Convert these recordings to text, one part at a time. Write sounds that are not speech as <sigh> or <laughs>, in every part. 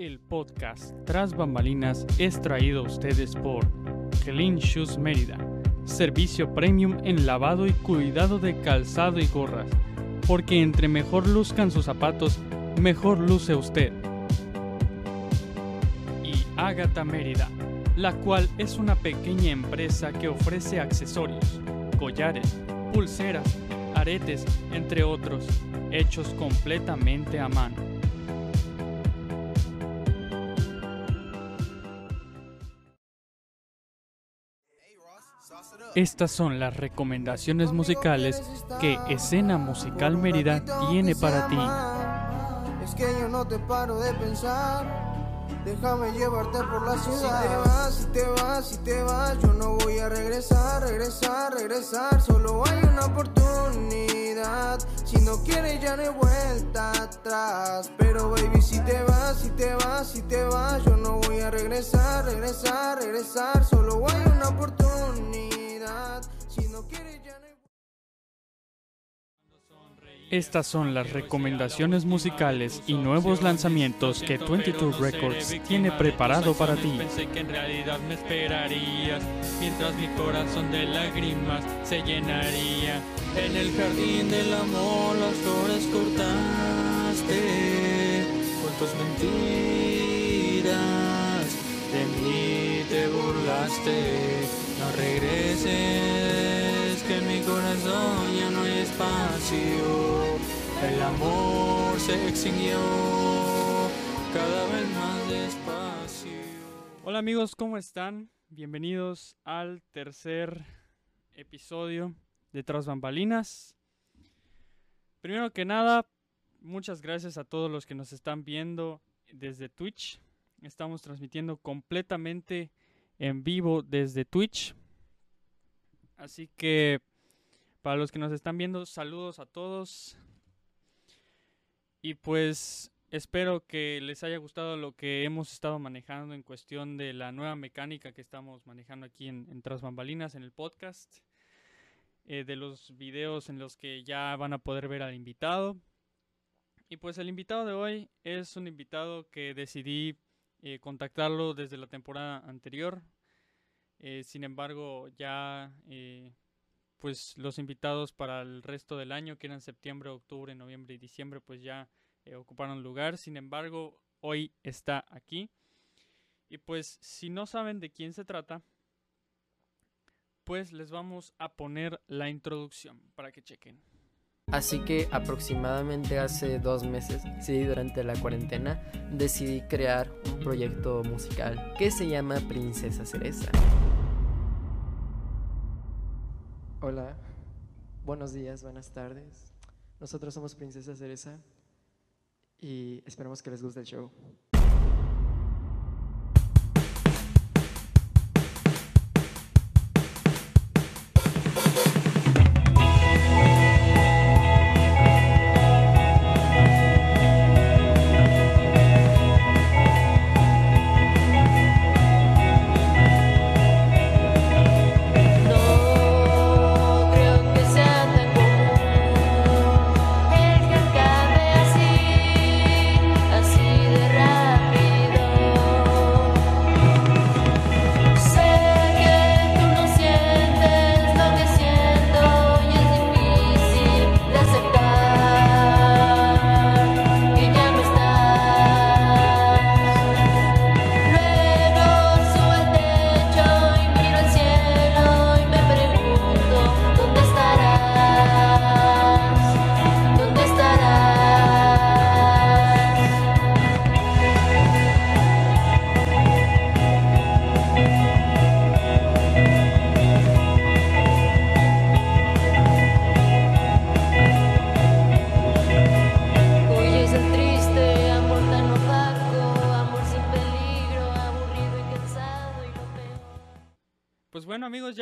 El podcast Tras Bambalinas es traído a ustedes por Clean Shoes Mérida, servicio premium en lavado y cuidado de calzado y gorras, porque entre mejor luzcan sus zapatos, mejor luce usted. Y Agatha Mérida, la cual es una pequeña empresa que ofrece accesorios, collares, pulseras, aretes, entre otros, hechos completamente a mano. Estas son las recomendaciones musicales que Escena Musical Mérida tiene para ti. Es que yo no te paro de pensar. Déjame llevarte por la ciudad. Si te vas, si te vas, si te vas, yo no voy a regresar, regresar, regresar. Solo hay una oportunidad. Si no quieres, ya no hay vuelta atrás. Pero baby, si te vas, si te vas, si te vas, yo no voy a regresar, regresar, regresar. Solo hay una oportunidad. Si no quieres, ya no hay Estas son las recomendaciones musicales y nuevos lanzamientos que 22 Records tiene preparado para ti. Pensé que en realidad me esperarías, mientras mi corazón de lágrimas se llenaría. En el jardín del amor las flores cortaste con tus mentiras. De mí te burlaste, regreses, que en mi corazón ya no hay espacio. El amor se extinguió cada vez más despacio. Hola amigos, ¿cómo están? Bienvenidos al tercer episodio de Tras Bambalinas. Primero que nada, muchas gracias a todos los que nos están viendo desde Twitch. Estamos transmitiendo completamente en vivo desde Twitch. Así que para los que nos están viendo, saludos a todos. Y pues espero que les haya gustado lo que hemos estado manejando en cuestión de la nueva mecánica que estamos manejando aquí en, en Tras Bambalinas, en el podcast. eh, de los videos en los que ya van a poder ver al invitado. Y pues el invitado de hoy es un invitado que decidí eh, contactarlo desde la temporada anterior. Eh, sin embargo, ya eh, pues los invitados para el resto del año, que eran septiembre, octubre, noviembre y diciembre, pues ya eh, ocuparon lugar. Sin embargo, hoy está aquí. Y pues si no saben de quién se trata, pues les vamos a poner la introducción para que chequen. Así que aproximadamente hace dos meses, sí, durante la cuarentena, decidí crear un proyecto musical que se llama Princesa Cereza. Hola, buenos días, buenas tardes. Nosotros somos Princesa Cereza y esperamos que les guste el show.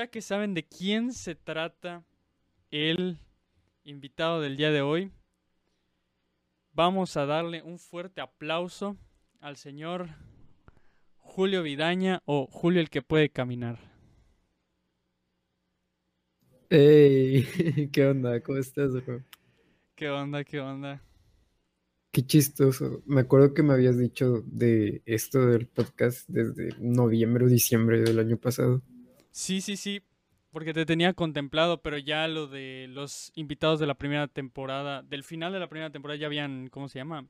Ya que saben de quién se trata el invitado del día de hoy, vamos a darle un fuerte aplauso al señor Julio Vidaña o Julio el que puede caminar. Hey, <laughs> ¿qué onda? ¿Cómo estás, bro? ¿Qué onda? ¿Qué onda? Qué chistoso. Me acuerdo que me habías dicho de esto del podcast desde noviembre o diciembre del año pasado. Sí, sí, sí, porque te tenía contemplado, pero ya lo de los invitados de la primera temporada, del final de la primera temporada ya habían, ¿cómo se llama?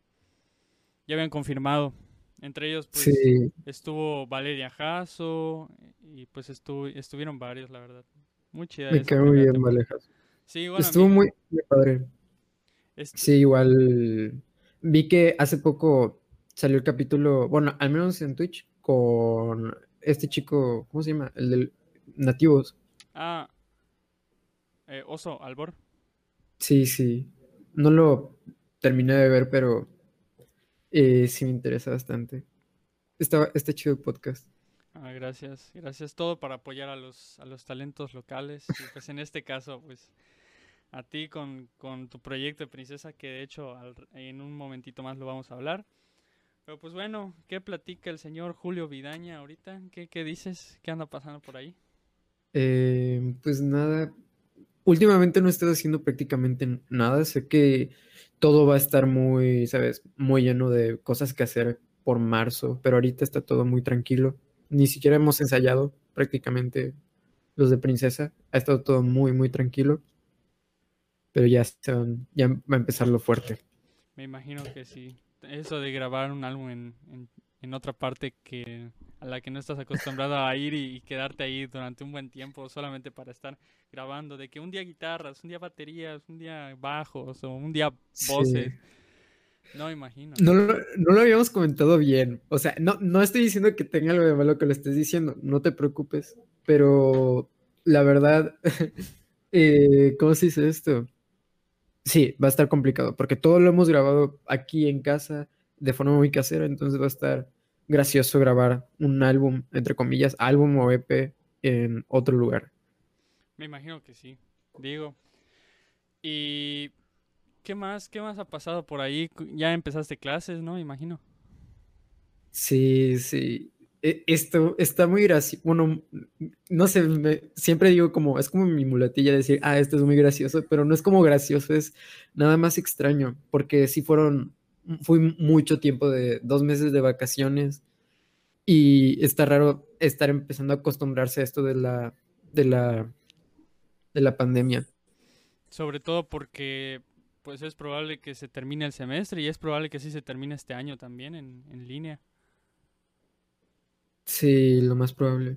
Ya habían confirmado. Entre ellos, pues, Sí, estuvo Valeria Jasso y pues estuvo, estuvieron varios, la verdad. Muy chida me esa quedé muy bien, temporada. Valejas. Sí, a Estuvo mí, muy, muy padre. este, Sí, igual vi que hace poco salió el capítulo, bueno, al menos en Twitch, con este chico, ¿cómo se llama? El de Nativos. ah, eh, Oso, Albor. Sí, sí. No lo terminé de ver, pero eh, sí me interesa bastante. Está, está chido el podcast. Ah, gracias, gracias todo para apoyar a los, a los talentos locales y pues en este caso pues a ti con, con tu proyecto de princesa que de hecho al- en un momentito más lo vamos a hablar. Pero pues bueno, ¿qué platica el señor Julio Vidaña ahorita? ¿Qué, qué dices? ¿Qué anda pasando por ahí? Eh, pues nada, últimamente no he estado haciendo prácticamente nada. Sé que todo va a estar muy, ¿sabes? Muy lleno de cosas que hacer por marzo, pero ahorita está todo muy tranquilo. Ni siquiera hemos ensayado prácticamente los de Princesa. Ha estado todo muy, muy tranquilo, pero ya, van- ya va a empezar lo fuerte. Me imagino que sí. Eso de grabar un álbum en, en otra parte que a la que no estás acostumbrado a ir y, y quedarte ahí durante un buen tiempo solamente para estar grabando, de que un día guitarras, un día baterías, un día bajos o un día Sí. voces. No me imagino. No lo, no lo habíamos comentado bien. O sea, no, no estoy diciendo que tenga algo de malo que lo estés diciendo, no te preocupes. Pero la verdad, <laughs> eh, ¿cómo se dice esto? Sí, va a estar complicado, porque todo lo hemos grabado aquí en casa de forma muy casera, entonces va a estar gracioso grabar un álbum, entre comillas, álbum o EP en otro lugar. Me imagino que sí. Digo. ¿Y qué más? ¿Qué más ha pasado por ahí? Ya empezaste clases, ¿no? Imagino. Sí, sí. E- Esto está muy gracioso. Bueno, no sé, me- siempre digo como, es como mi muletilla decir, ah, esto es muy gracioso, pero no es como gracioso, es nada más extraño, porque sí fueron, fui mucho tiempo de dos meses de vacaciones y está raro estar empezando a acostumbrarse a esto de la, de la, de la pandemia. Sobre todo porque pues es probable que se termine el semestre y es probable que sí se termine este año también en, en línea. Sí, lo más probable.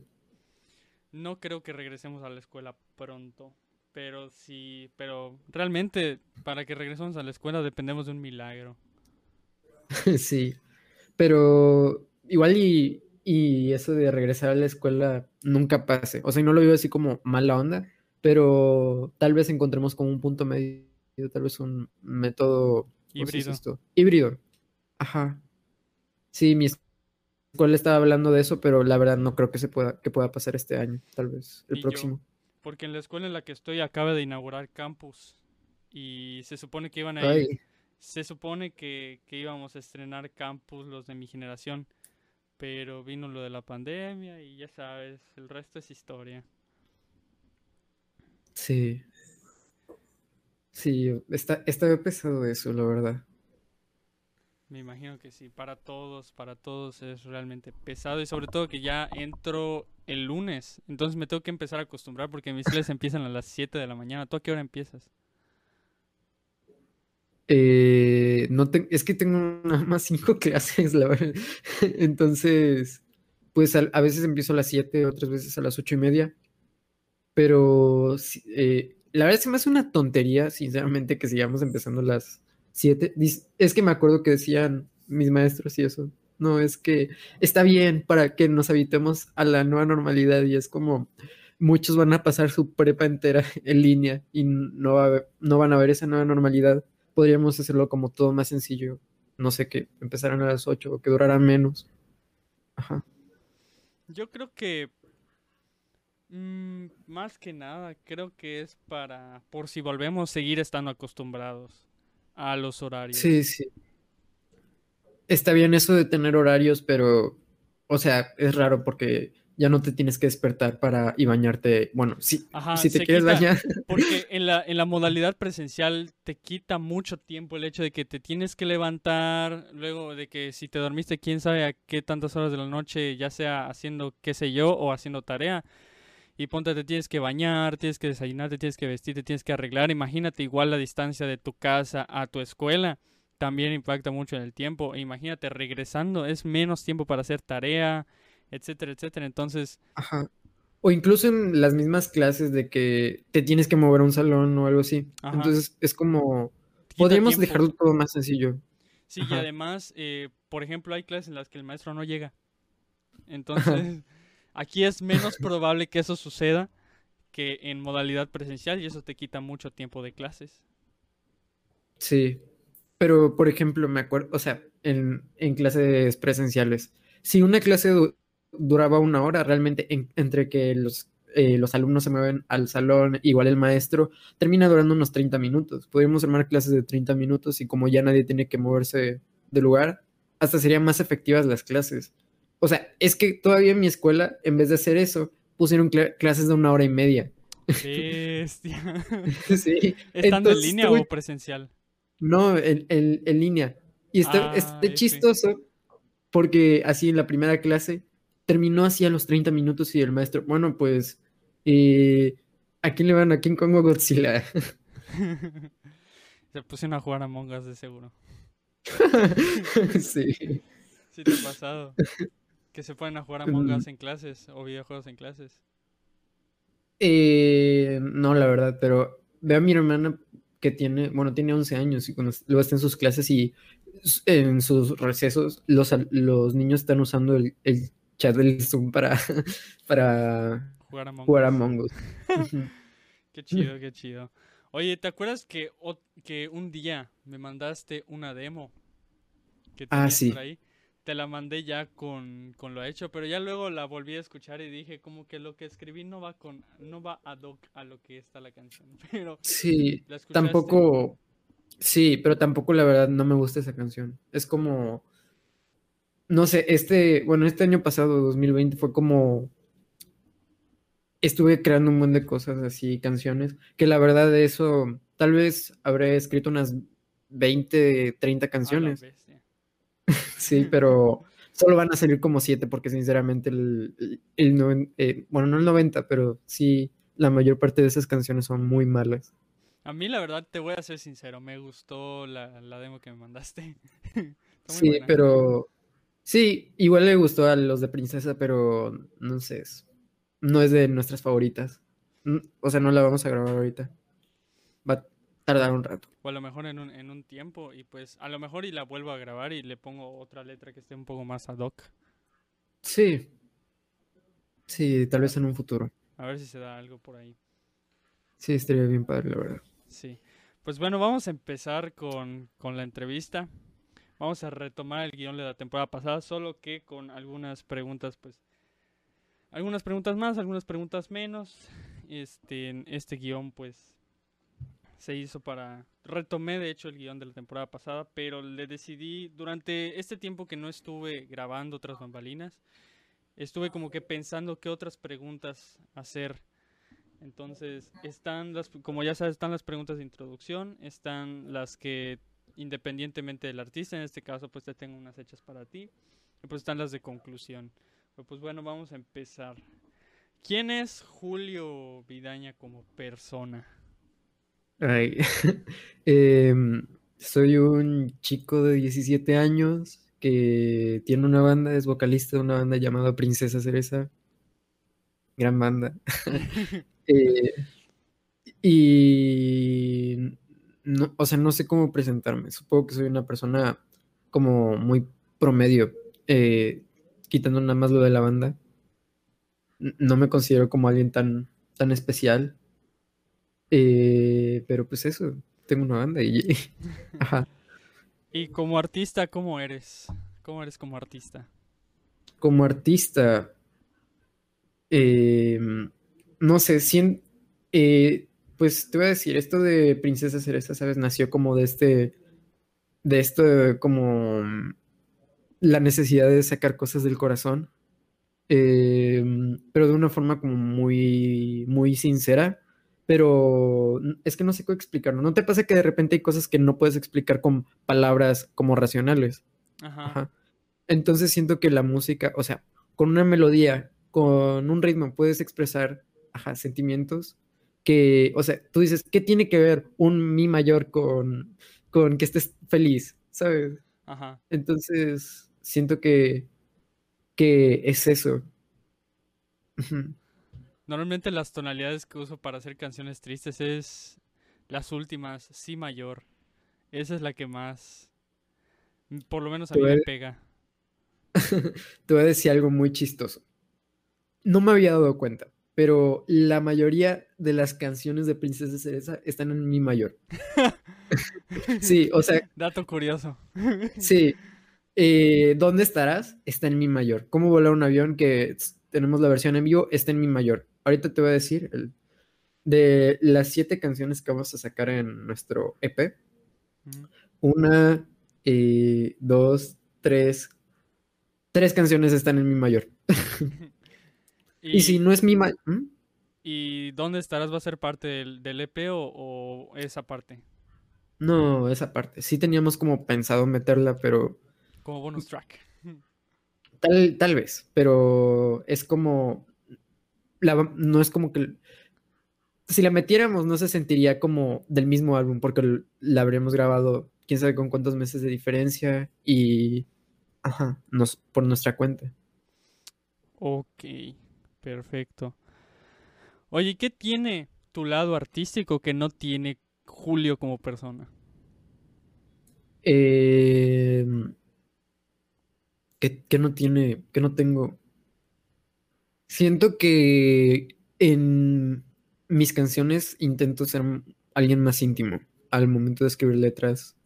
No creo que regresemos a la escuela pronto, pero sí, pero realmente para que regresemos a la escuela dependemos de un milagro. <laughs> Sí, pero igual y, y eso de regresar a la escuela nunca pase. O sea, no lo veo así como mala onda, pero tal vez encontremos como un punto medio, tal vez un método, ¿cómo se dice Híbrido. esto? Híbrido. Ajá. Sí, mi escuela estaba hablando de eso, pero la verdad no creo que se pueda, que pueda pasar este año, tal vez el yo. próximo. Porque en la escuela en la que estoy acaba de inaugurar campus y se supone que iban a Ay, Se supone que, que íbamos a estrenar campus los de mi generación, pero vino lo de la pandemia y ya sabes, el resto es historia. sí. Sí, está, está pesado eso, la verdad. Me imagino que sí, para todos, para todos es realmente pesado y sobre todo que ya entro el lunes, entonces me tengo que empezar a acostumbrar porque mis clases empiezan a las 7 de la mañana. ¿Tú a qué hora empiezas? Eh, no es que tengo <laughs> nada más cinco <laughs> clases, la verdad. Entonces, pues a, veces empiezo a las 7, otras veces a las ocho y media. Pero eh, la verdad se me hace una tontería, sinceramente, que sigamos empezando a las 7. Dis- Es que me acuerdo que decían mis maestros y eso. No, es que está bien para que nos habitemos a la nueva normalidad y es como muchos van a pasar su prepa entera <laughs> en línea y no van a ver esa nueva normalidad podríamos hacerlo como todo más sencillo. No sé, que empezaran a las 8 o que duraran menos. Ajá. Yo creo que mm, más que nada, creo que es para, por si volvemos, seguir estando acostumbrados a los horarios. Sí, sí. Está bien eso de tener horarios, pero, o sea, es raro porque ya no te tienes que despertar para y bañarte. Bueno, sí, Ajá, si te quieres quita- bañar, <laughs> Porque en la, en la modalidad presencial te quita mucho tiempo el hecho de que te tienes que levantar, luego de que si te dormiste quién sabe a qué tantas horas de la noche, ya sea haciendo qué sé yo o haciendo tarea. Y ponte, te tienes que bañar, tienes que desayunar, te tienes que vestir, te tienes que arreglar. Imagínate igual la distancia de tu casa a tu escuela. También impacta mucho en el tiempo. E imagínate regresando, es menos tiempo para hacer tarea, etcétera, etcétera. Entonces, Ajá. O incluso en las mismas clases de que te tienes que mover a un salón o algo así. Ajá. Entonces es como, podríamos tiempo. dejarlo todo más sencillo. Sí, y además, eh, por ejemplo, hay clases en las que el maestro no llega. Entonces, <laughs> aquí es menos probable que eso suceda que en modalidad presencial y eso te quita mucho tiempo de clases. Sí. Pero, por ejemplo, me acuerdo, o sea, en, en clases presenciales, si una clase duraba una hora, realmente en- entre que los, eh, los alumnos se mueven al salón, igual el maestro, termina durando unos 30 minutos. Podríamos armar clases de 30 minutos y como ya nadie tiene que moverse de lugar, hasta serían más efectivas las clases. O sea, es que todavía en mi escuela, en vez de hacer eso, pusieron cla- clases de una hora y media. Bestia. <laughs> Sí. <laughs> ¿Estando en línea tuve- o presencial? No, en, en- en línea. Y está, Ah, está F. chistoso porque así en la primera clase terminó así a los 30 minutos y el maestro, bueno, pues, eh, ¿a quién le van? ¿A quién pongo Godzilla? <laughs> Se pusieron a jugar a Us de seguro. <laughs> Sí. Sí te ha pasado. Que se ponen a jugar a Mm. Us en clases o videojuegos en clases. Eh, no, la verdad, pero veo a mi hermana que tiene, bueno, tiene 11 años y cuando luego está en sus clases y en sus recesos los, los niños están usando el, el chat del Zoom para, <laughs> para Jugar a Among jugar Us. <laughs> Qué chido, qué chido. Oye, ¿te acuerdas que, que un día me mandaste una demo que Ah, sí. por ahí? Te la mandé ya con, con lo hecho, pero ya luego la volví a escuchar y dije como que lo que escribí no va con, no va ad hoc a lo que está la canción. <laughs> Pero Sí, ¿la tampoco, sí, pero tampoco la verdad no me gusta esa canción. Es como, no sé, este, bueno, este año pasado, 2020, fue como, estuve creando un montón de cosas así, canciones, que la verdad de eso, tal vez habré escrito unas 20, 30 A la canciones. <laughs> Sí, pero solo van a salir como siete porque sinceramente el, el, noven- eh, bueno, no el 90, pero sí, la mayor parte de esas canciones son muy malas. A mí la verdad te voy a ser sincero, me gustó la, la demo que me mandaste. <laughs> Sí, buena. pero sí, igual le gustó a los de Princesa, pero no sé, no es de nuestras favoritas. Mm, O sea, no la vamos a grabar ahorita. Va a tardar un rato. O a lo mejor en un, en un tiempo y pues a lo mejor y la vuelvo a grabar y le pongo otra letra que esté un poco más ad hoc. Sí. Sí, tal vez en un futuro. A ver si se da algo por ahí. Sí, estaría bien padre, la verdad. Sí. Pues bueno, vamos a empezar con, con la entrevista. Vamos a retomar el guion de la temporada pasada, solo que con algunas preguntas, pues. Algunas preguntas más, algunas preguntas menos. Este, este guion, pues. Se hizo para. Retomé, de hecho, el guion de la temporada pasada, pero le decidí. Durante este tiempo que no estuve grabando otras bambalinas, estuve como que pensando qué otras preguntas hacer entonces, están las, como ya sabes, están las preguntas de introducción, están las que independientemente del artista, en este caso pues te tengo unas hechas para ti, y pues están las de conclusión. Pero, pues bueno, vamos a empezar. ¿Quién es Julio Vidaña como persona? Ay, <laughs> em, soy un chico de 17 años que tiene una banda, es vocalista de una banda llamada Princesa Cereza. Gran banda. <laughs> <laughs> Eh, y no, o sea, no sé cómo presentarme. Supongo que soy una persona como muy promedio, eh, quitando nada más lo de la banda. No me considero como alguien tan, tan especial. Eh, pero pues eso, tengo una banda y... <laughs> Ajá. Y como artista, ¿cómo eres? ¿Cómo eres como artista? Como artista, em, no sé, sien- eh, pues te voy a decir, esto de Princesa Cereza, ¿sabes? Nació como de este, de esto, como mm, la necesidad de sacar cosas del corazón. em, pero de una forma como muy, muy sincera. Pero n- es que no sé cómo explicarlo. ¿No te pasa que de repente hay cosas que no puedes explicar con palabras como racionales? Ajá. Ajá. Entonces siento que la música, o sea, con una melodía, con un ritmo, puedes expresar, ajá, sentimientos que, o sea, tú dices, ¿qué tiene que ver un mi mayor con, con que estés feliz? ¿Sabes? Ajá. Entonces siento que, que es eso. Normalmente las tonalidades que uso para hacer canciones tristes es las últimas, si mayor. Esa es la que más, por lo menos a mí me pega. <laughs> Te voy a decir algo muy chistoso. No me había dado cuenta, pero la mayoría de las canciones de Princesa Cereza están en mi mayor. Sí, o sea, <laughs> Dato curioso. Sí. Eh, ¿Dónde estarás? Está en mi mayor. ¿Cómo volar un avión? Que tenemos la versión en vivo, está en mi mayor. Ahorita te voy a decir el- de las siete canciones que vamos a sacar en nuestro EP. Una, eh, dos, tres. Tres canciones están en mi mayor. <laughs> Y, si no es mi mayor. ¿Y dónde estarás? ¿Va a ser parte del, del EP o, o esa parte? No, esa parte. Sí teníamos como pensado meterla, pero Como bonus track. <laughs> Tal, tal vez, pero es como, la, no es como que, si la metiéramos no se sentiría como del mismo álbum, porque la habríamos grabado quién sabe con cuántos meses de diferencia y, ajá, nos, por nuestra cuenta. Ok, perfecto. Oye, ¿qué tiene tu lado artístico que no tiene Julio como persona? Eh, que, no tiene, que no tengo. Siento que en mis canciones intento ser alguien más íntimo al momento de escribir letras.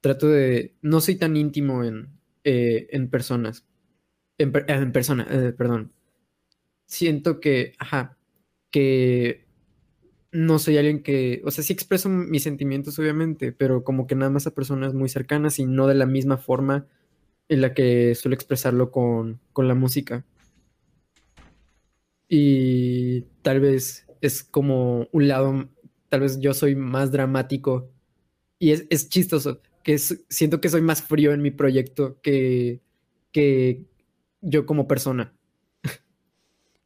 Trato de, no soy tan íntimo en, eh, en personas, en, per- en persona, eh, perdón. Siento que, ajá, que no soy alguien que, o sea, sí expreso mis sentimientos, obviamente, pero como que nada más a personas muy cercanas y no de la misma forma en la que suelo expresarlo con, con la música. Y tal vez es como un lado, tal vez yo soy más dramático y es, es chistoso, que siento que soy más frío en mi proyecto que, que yo como persona.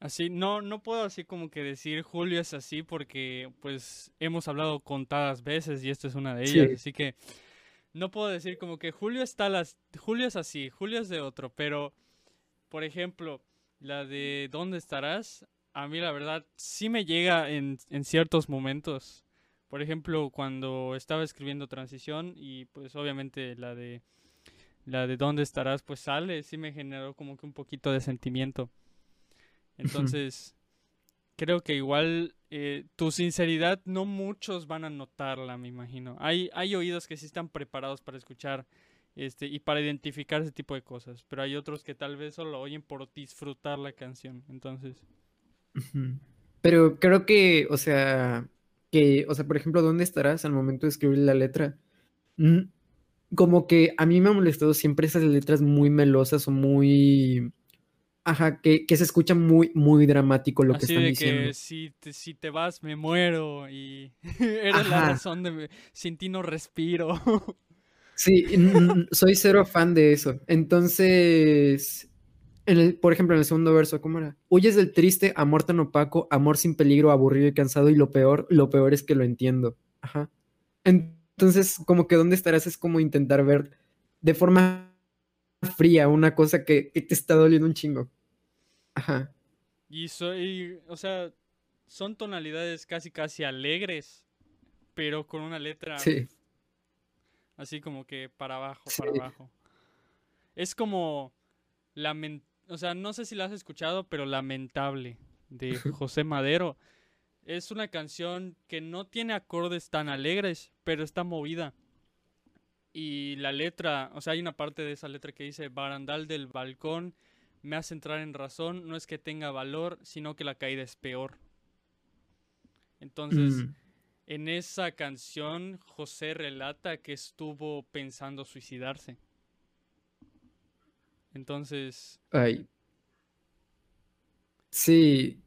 Así, no, no puedo así como que decir Julio es así porque pues hemos hablado contadas veces y esta es una de Sí. ellas, así que no puedo decir como que Julio está las, Julio es así, Julio es de otro, pero por ejemplo, la de ¿Dónde estarás? A mí la verdad sí me llega en, en ciertos momentos. Por ejemplo, cuando estaba escribiendo Transición y pues obviamente la de la de ¿Dónde estarás? pues sale, sí me generó como que un poquito de sentimiento. Entonces, creo que igual eh, tu sinceridad no muchos van a notarla, me imagino. Hay, hay oídos que sí están preparados para escuchar este, y para identificar ese tipo de cosas, pero hay otros que tal vez solo oyen por disfrutar la canción. Entonces. Pero creo que, o sea, que, o sea, por ejemplo, ¿dónde estarás al momento de escribir la letra? Mm, Como que a mí me ha molestado siempre esas letras muy melosas o muy, ajá, que, que se escucha muy, muy dramático lo que están de diciendo. que si te, si te vas me muero y <laughs> eres la razón de me- sin ti no respiro. <laughs> Sí, soy cero fan de eso. Entonces, en el, por ejemplo, en el segundo verso, ¿cómo era? Huyes del triste, amor tan opaco, amor sin peligro, aburrido y cansado, y lo peor, lo peor es que lo entiendo. Ajá. Entonces, como que dónde estarás es como intentar ver de forma fría una cosa que, que te está doliendo un chingo. Ajá. Y soy, o sea, son tonalidades casi casi alegres, pero con una letra Sí. así como que para abajo, Sí. para abajo. Es como lamen- o sea, no sé si la has escuchado, pero Lamentable de <laughs> José Madero. Es una canción que no tiene acordes tan alegres, pero está movida. Y la letra, o sea, hay una parte de esa letra que dice, barandal del balcón, me hace entrar en razón, no es que tenga valor, sino que la caída es peor. Entonces, Mm, en esa canción, José relata que estuvo pensando suicidarse. Entonces, ay, Sí.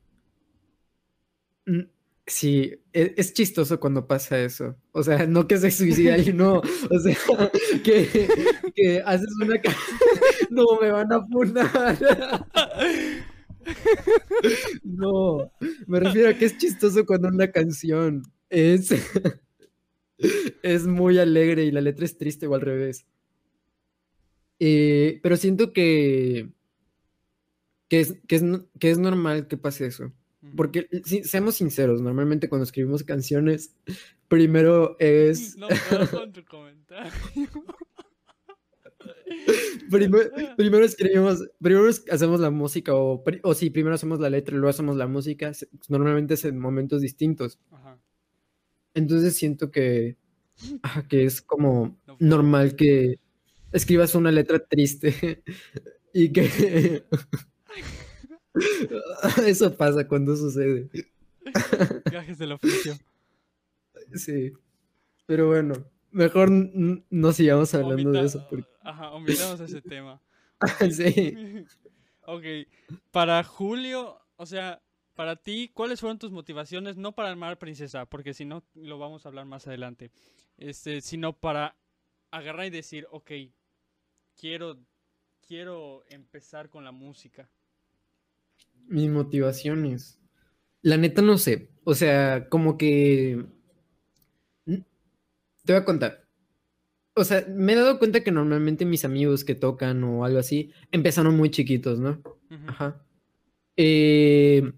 Sí, e- es, chistoso cuando pasa eso. O sea, <laughs> no que se suicida y no. O sea, <laughs> que, haces una... <laughs> No, me van a funar. No, me refiero a que es chistoso cuando una canción es, es muy alegre y la letra es triste o al revés. Eh, pero siento que, que es, que es, que es normal que pase eso. Porque, si- seamos sinceros, normalmente cuando escribimos canciones, <laughs> primero es... No puedo con tu comentario. <laughs> Primero, primero escribimos, primero hacemos la música, o, o sí, primero hacemos la letra y luego hacemos la música. Normalmente es en momentos distintos. Ajá. Entonces siento que, que es como No normal que escribas una letra triste <laughs> y que <laughs> eso pasa cuando sucede. <laughs> Gajes del oficio. Sí. Pero bueno, mejor no sigamos hablando de eso. porque- Ajá, omitamos ese tema. <laughs> Sí. Ok, para Julio, o sea, para ti, ¿cuáles fueron tus motivaciones? No para armar princesa, porque si no, lo vamos a hablar más adelante. Este, sino para agarrar y decir, ok, quiero, quiero empezar con la música. Mis motivaciones. La neta no sé. O sea, como que... Te voy a contar. O sea, me he dado cuenta que normalmente mis amigos que tocan o algo así empezaron muy chiquitos, ¿no? Ajá. Eh,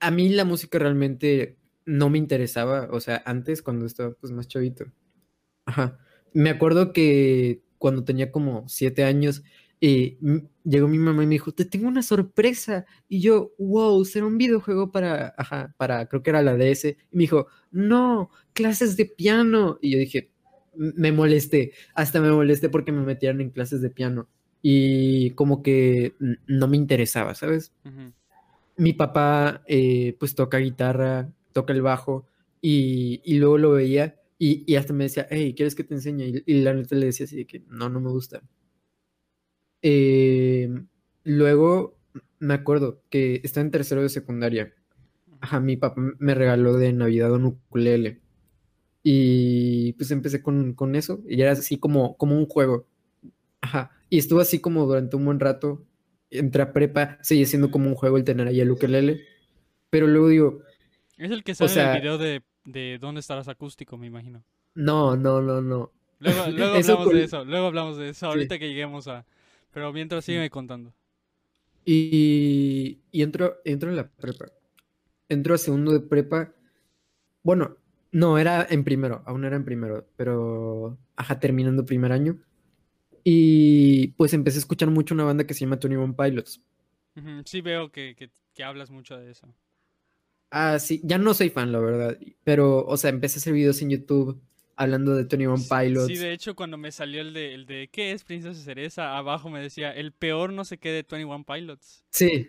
a mí la música realmente no me interesaba. O sea, antes cuando estaba pues más chavito. Ajá. Me acuerdo que cuando tenía como siete años, m- llegó mi mamá y me dijo, te tengo una sorpresa. Y yo, wow, será un videojuego para, ajá, para, creo que era la DS. Y me dijo, no, clases de piano. Y yo dije, "M- me molesté, hasta me molesté porque me metieran en clases de piano. Y como que no me interesaba, ¿sabes? ujú. mi papá eh, pues toca guitarra, toca el bajo y, y luego lo veía y, y hasta me decía, hey, ¿quieres que te enseñe? Y, y la neta le decía así de que no, no me gusta. Eh, luego me acuerdo que estaba en tercero de secundaria. Ajá, mi papá me regaló de Navidad un ukulele. Y pues empecé con, con eso y era así como, como un juego. Ajá, y estuvo así como durante un buen rato. Entré a prepa, seguía siendo como un juego el tener ahí el ukelele. Pero luego digo, Es el que sale en sea- el video de, de ¿Dónde estarás acústico? Me imagino. no, no, no, no. Luego, luego <laughs> Eso hablamos de eso, luego hablamos de eso, ahorita que lleguemos a... Pero mientras Sí. sígueme contando. Y, y entro, entro en la prepa. Entro a segundo de prepa. Bueno, no, era en primero, aún era en primero, pero, ajá, terminando primer año. Y pues empecé a escuchar mucho una banda que se llama Tony One Pilots. Sí veo que, que, que hablas mucho de eso. Ah, sí, ya no soy fan, la verdad, pero, o sea, empecé a hacer videos en YouTube hablando de Tony One Sí, Pilots. Sí, de hecho, cuando me salió el de, el de ¿qué es Princesa Cereza? Abajo me decía, el peor no sé qué de 21 Pilots. Sí,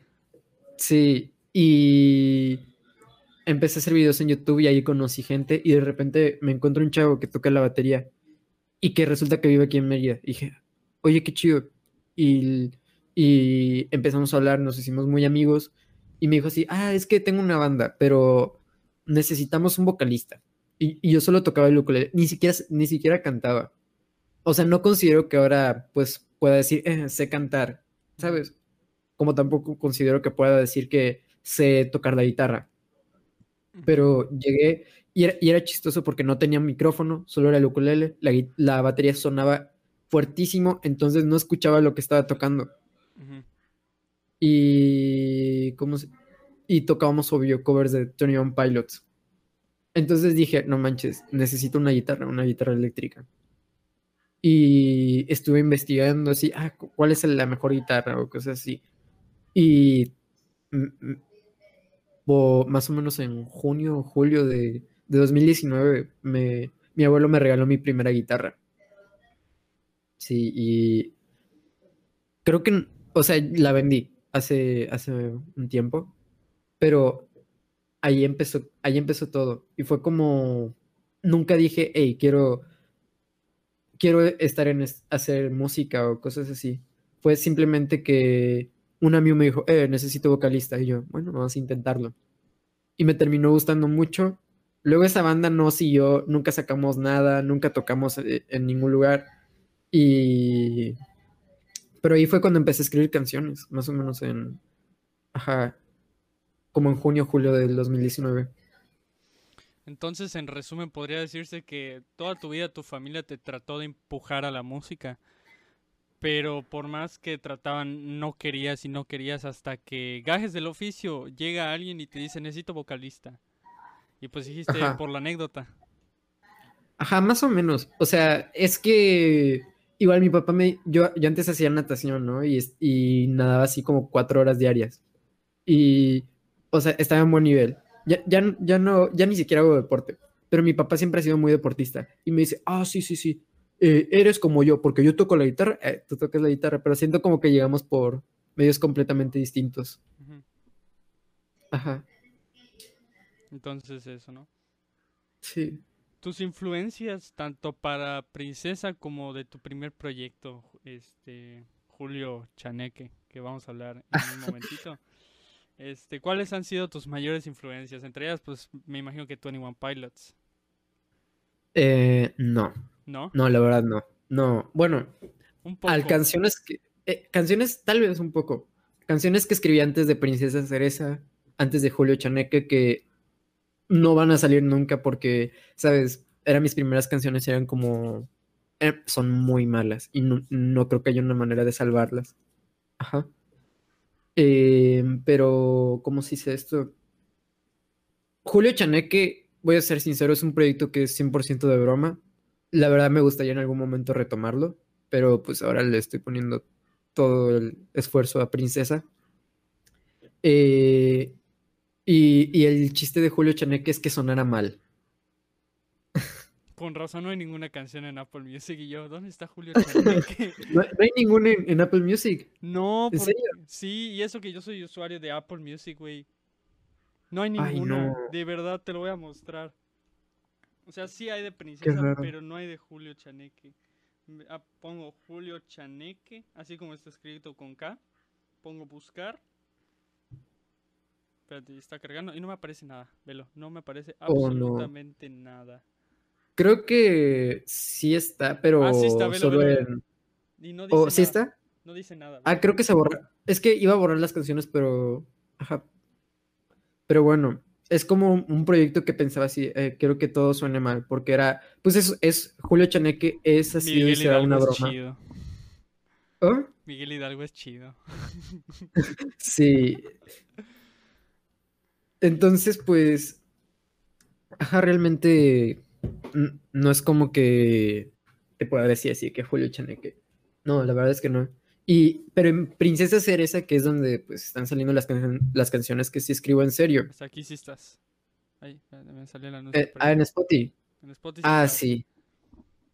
sí, y empecé a hacer videos en YouTube y ahí conocí gente y de repente me encuentro un chavo que toca la batería y que resulta que vive aquí en Mérida. Y dije, oye, qué chido. Y, y empezamos a hablar, nos hicimos muy amigos y me dijo así, ah, es que tengo una banda, pero necesitamos un vocalista. Y, y yo solo tocaba el ukulele, ni siquiera, ni siquiera cantaba. O sea, no considero que ahora pues pueda decir, "Eh, sé cantar, ¿sabes? Como tampoco considero que pueda decir que sé tocar la guitarra. Pero llegué y era, y era chistoso porque no tenía micrófono, solo era el ukulele, la, batería sonaba fuertísimo, entonces no escuchaba lo que estaba tocando. Y, ¿cómo se- y tocábamos obvio covers de Tony One Pilots. Entonces dije, no manches, necesito una guitarra, una guitarra eléctrica. Y estuve investigando así, ah, cu- ¿cuál es la mejor guitarra o cosas así? Y más o menos en junio o julio de, de 2019 me, mi abuelo me regaló mi primera guitarra. Sí, y creo que, o sea, la vendí hace, hace un tiempo, pero ahí empezó, ahí empezó todo. Y fue como, nunca dije, hey, quiero, quiero estar en hacer música o cosas así. Fue simplemente que un amigo me dijo, eh, necesito vocalista. Y yo, bueno, vamos a intentarlo. Y me terminó gustando mucho. Luego esa banda no siguió, nunca sacamos nada, nunca tocamos eh, en ningún lugar. Y... Pero ahí fue cuando empecé a escribir canciones, más o menos en... Ajá, como en junio, julio del 2019. Entonces, en resumen, podría decirse que toda tu vida tu familia te trató de empujar a la música, pero por más que trataban, no querías y no querías hasta que gajes del oficio, llega alguien y te dice, necesito vocalista. Y pues dijiste Ajá. por la anécdota. Ajá, más o menos. O sea, es que igual mi papá me... Yo, yo antes hacía natación, ¿no? Y, y nadaba así como cuatro horas diarias. Y, o sea, estaba en buen nivel. Ya, ya, ya no, ya ni siquiera hago deporte. Pero mi papá siempre ha sido muy deportista. Y me dice, ah, sí, sí, sí. eh, eres como yo, porque yo toco la guitarra, eh, tú tocas la guitarra, pero siento como que llegamos por medios completamente distintos. Ajá, Entonces eso, ¿no? sí. Tus influencias, tanto para Princesa como de tu primer proyecto, este, Julio Chaneque, que vamos a hablar en un <laughs> momentito. Este, ¿cuáles han sido tus mayores influencias? Entre ellas, pues, me imagino que 21 Pilots, Eh, no, ¿no? no, la verdad no. No, bueno, Un poco. Al canciones que. eh, canciones, tal vez un poco. Canciones que escribí antes de Princesa Cereza, antes de Julio Chaneque, que no van a salir nunca porque, ¿sabes? Eran mis primeras canciones, eran como. eh, son muy malas y no, no creo que haya una manera de salvarlas. Ajá. Eh, pero, ¿cómo se dice esto? Julio Chaneque, voy a ser sincero, es un proyecto que es 100% de broma. La verdad me gustaría en algún momento retomarlo pero pues ahora le estoy poniendo todo el esfuerzo a Princesa. Eh, y, y el chiste de Julio Chaneque es que sonara mal. Con razón no hay ninguna canción en Apple Music y yo, ¿dónde está Julio Chaneque? <laughs> No, no hay ninguno en, en Apple Music. No, ¿En porque- serio? sí, y eso que yo soy usuario de Apple Music, güey. No hay Ay, ninguna, no. de verdad te lo voy a mostrar. O sea, sí hay de Princesa, pero no hay de Julio Chaneque. Ah, pongo Julio Chaneque, así como está escrito con K. Pongo buscar. Espérate, está cargando y no me aparece nada. Velo, no me aparece Oh, no. absolutamente nada. Creo que sí está, pero Ah, sí está, velo, solo velo. en... Y no dice ¿Oh, sí está? No dice nada. Ah, creo que se borra. Es que iba a borrar las canciones, pero... Ajá. Pero bueno, es como un- proyecto que pensaba así, eh, quiero que todo suene mal, porque era... Pues es, es Julio Chaneque, es así, Miguel será Hidalgo una broma. chido. ¿Oh? Miguel Hidalgo es chido. <laughs> Sí. Entonces, pues, ajá, realmente no es como que te pueda decir así que Julio Chaneque. No, la verdad es que no. Y, pero en Princesa Cereza, que es donde pues están saliendo las, can- las canciones que sí escribo en serio. Hasta aquí sí estás. Ahí, me salió anuncio. Eh, ah, en Spotify. en Spotify Ah, sí.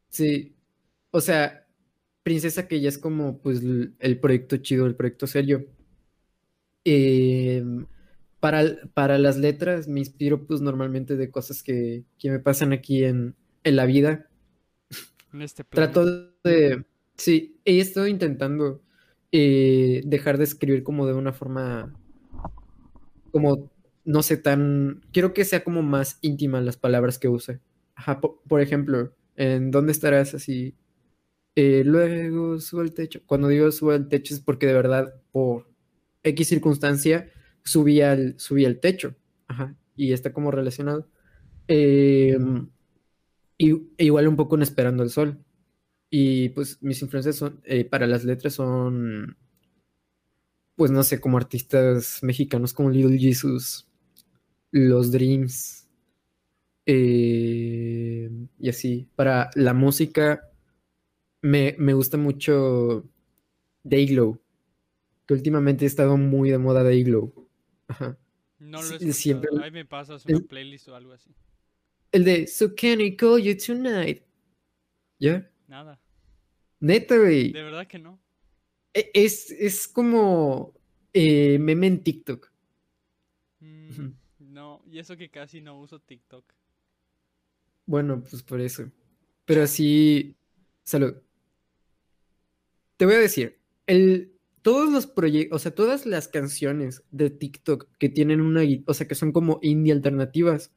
Sí. O sea, Princesa que ya es como pues el proyecto chido, el proyecto serio. Em, para, para las letras me inspiro pues normalmente de cosas que, que me pasan aquí en, en la vida. En este plano. Trato de... Sí, he estado intentando eh, dejar de escribir como de una forma como, no sé, tan... Quiero que sea como más íntima las palabras que use. Ajá, por, ejemplo, en ¿Dónde estarás? Así. eh, luego sube al techo. Cuando digo sube al techo es porque de verdad, por X circunstancia, subí al, subí al techo. Ajá, y está como relacionado. Em, y, e igual un poco en Esperando el Sol. Y pues mis influencias son, eh, para las letras son, pues no sé, como artistas mexicanos como Little Jesus, Los Dreams, eh, y así. Para la música me, me gusta mucho Dayglow, que últimamente ha estado muy de moda Dayglow. Ajá. No lo he siempre- Ahí me pasas una el- playlist o algo así. El de So Can I Call You Tonight? ¿Ya? Nada. Neta, güey. De verdad que no. E- Es, es como eh, meme en TikTok. Mm, no, y eso que casi no uso TikTok. Bueno, pues por eso. Pero así, salud. Te voy a decir, el, todos los proyectos, o sea, todas las canciones de TikTok que tienen una, o sea, que son como indie alternativas,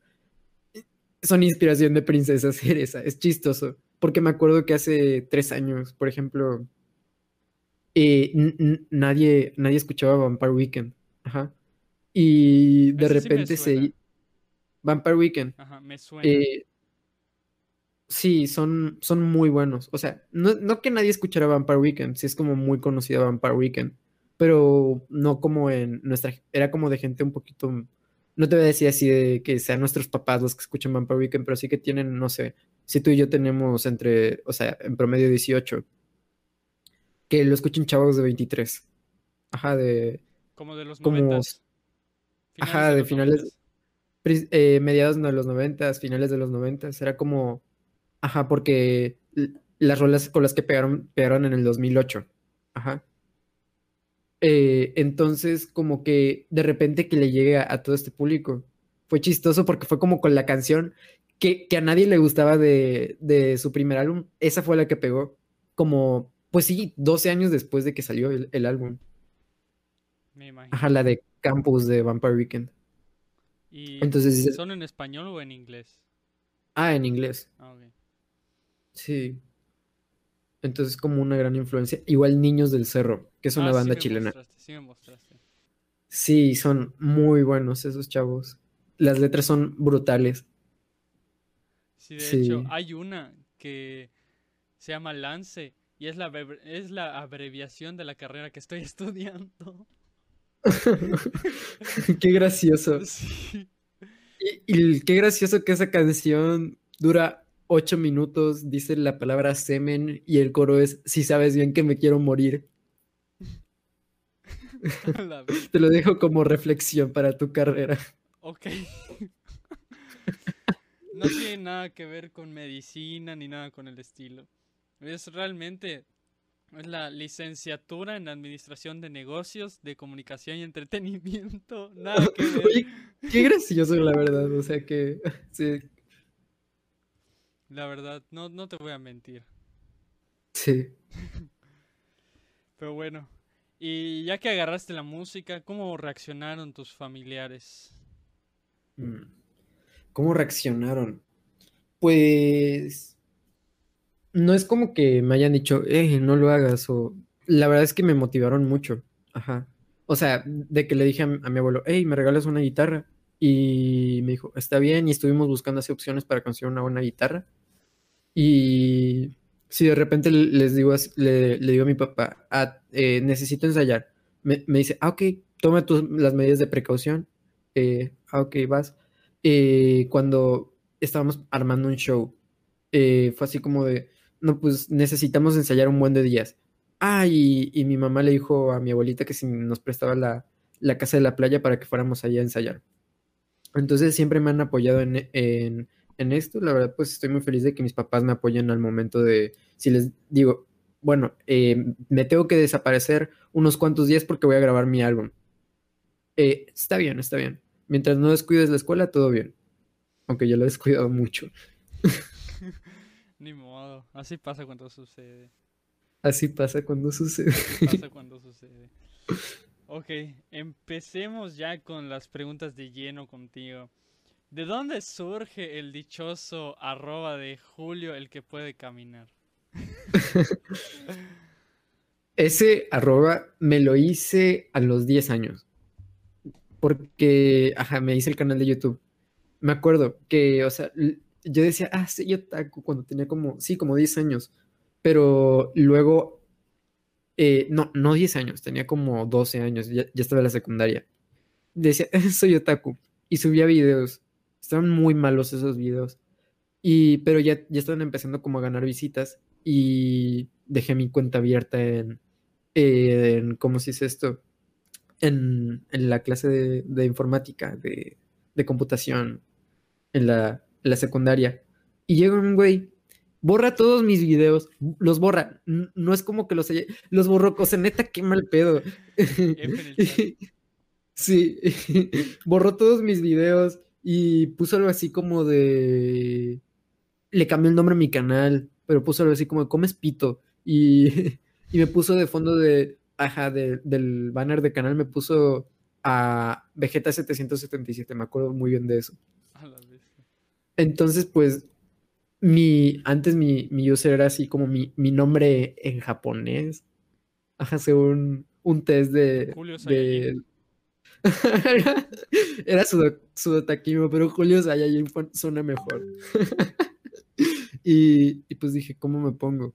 eh, son inspiración de Princesa Cereza. <laughs> Es chistoso, porque me acuerdo que hace tres años, por ejemplo, eh, nadie, nadie escuchaba Vampire Weekend. Ajá. Y de sí repente se... Vampire Weekend. Ajá, me suena. Eh, sí, son, son muy buenos. O sea, no, no que nadie escuchara Vampire Weekend, sí es como muy conocida Vampire Weekend, pero no como en nuestra, era como de gente un poquito, no te voy a decir así de que sean nuestros papás los que escuchan Vampire Weekend, pero sí que tienen, no sé, si tú y yo tenemos entre, o sea, en promedio 18, que lo escuchen chavos de 23. Ajá, de como de los como- noventas. ajá, de finales- eh, mediados de los noventas, finales de los noventas, era como, ajá, porque las rolas con las que pegaron, pegaron en el 2008, ajá. Eh, entonces, como que de repente que le llegue a, a todo este público, fue chistoso porque fue como con la canción que, que a nadie le gustaba de, de su primer álbum, esa fue la que pegó, como, pues sí, 12 años después de que salió el, el álbum, Me imagino. ajá, la de Campus de Vampire Weekend. Y Entonces ¿Son en español o en inglés? ah, en inglés. Ah, ok. Sí. Entonces como una gran influencia. Igual Niños del Cerro, que es una Ah, banda chilena. mostraste, sí me mostraste. Sí, son muy buenos esos chavos. Las letras son brutales. Sí, de hecho, hay una que se llama Lance y es la, es la abreviación de la carrera que estoy <laughs> estudiando. <laughs> Qué gracioso. Sí. Y, y qué gracioso que esa canción dura ocho minutos, dice la palabra semen y el coro es si sabes bien que me quiero morir. <laughs> <laughs> Te lo dejo como reflexión para tu carrera. Ok. <laughs> No tiene nada que ver con medicina ni nada con el estilo. Es realmente es la licenciatura en Administración de Negocios, de Comunicación y Entretenimiento. Nada que ver. Oye, qué gracioso la verdad. O sea que sí, La verdad, no, no te voy a mentir. sí. <laughs> Pero bueno. Y ya que agarraste la música, ¿cómo reaccionaron tus familiares? Mm. ¿Cómo reaccionaron? Pues no es como que me hayan dicho, eh, no lo hagas, o la verdad es que me motivaron mucho. Ajá. O sea, de que le dije a, mi- a mi abuelo, hey, ¿me regalas una guitarra? Y me dijo, está bien, y estuvimos buscando así opciones para conseguir una buena guitarra. Y si de repente le- les digo, le, digo a mi papá, "Ah, eh, necesito ensayar, me, me dice, ah, ok, toma las medidas de precaución. Eh, ah, ok, vas. Eh, cuando estábamos armando un show, eh, fue así como de, no, pues necesitamos ensayar un buen de días. Ah, y, y mi mamá le dijo a mi abuelita que si nos prestaba la, la casa de la playa para que fuéramos allá a ensayar. Entonces siempre me han apoyado en, en, en esto. La verdad, pues estoy muy feliz de que mis papás me apoyen al momento de, si les digo, bueno, eh, me tengo que desaparecer unos cuantos días porque voy a grabar mi álbum. Eh, está bien, está bien. Mientras no descuides la escuela, todo bien. Aunque yo lo he descuidado mucho. <laughs> Ni modo, así pasa cuando sucede. Así pasa cuando sucede. Así pasa <laughs> cuando sucede. Ok, empecemos ya con las preguntas de lleno contigo. ¿De dónde surge el dichoso arroba de Julio el que puede caminar? <laughs> Ese arroba me lo hice a los 10 años. Porque, ajá, me hice el canal de YouTube. Me acuerdo que, o sea, yo decía, ah, sí, yo taco cuando tenía como, sí, como 10 años. Pero luego, eh, no, no 10 años, tenía como 12 años, ya, ya estaba en la secundaria. Decía, soy otaku. Y subía videos. Estaban muy malos esos videos. Y, pero ya, ya estaban empezando como a ganar visitas. Y dejé mi cuenta abierta en, en ¿cómo se dice esto? En, en la clase de, de informática, de, de computación, en la, en la secundaria. Y llega un güey, borra todos mis videos, los borra. No es como que los haya, los borró, o sea, neta, qué mal pedo. <laughs> Sí, <laughs> borró todos mis videos y puso algo así como de... Le cambió el nombre a mi canal, pero puso algo así como de comes pito. Y, <laughs> y me puso de fondo de ajá, de- del banner de canal me puso a Vegeta 777, me acuerdo muy bien de eso. Entonces, pues, mi, antes mi, mi user era así como mi, mi nombre en japonés. Ajá, según un test de... Julio de... Era <laughs> era Sudo- Sudotakimo, pero Julio Saiyajin fue- suena mejor. <laughs> y, y pues dije, ¿cómo me pongo?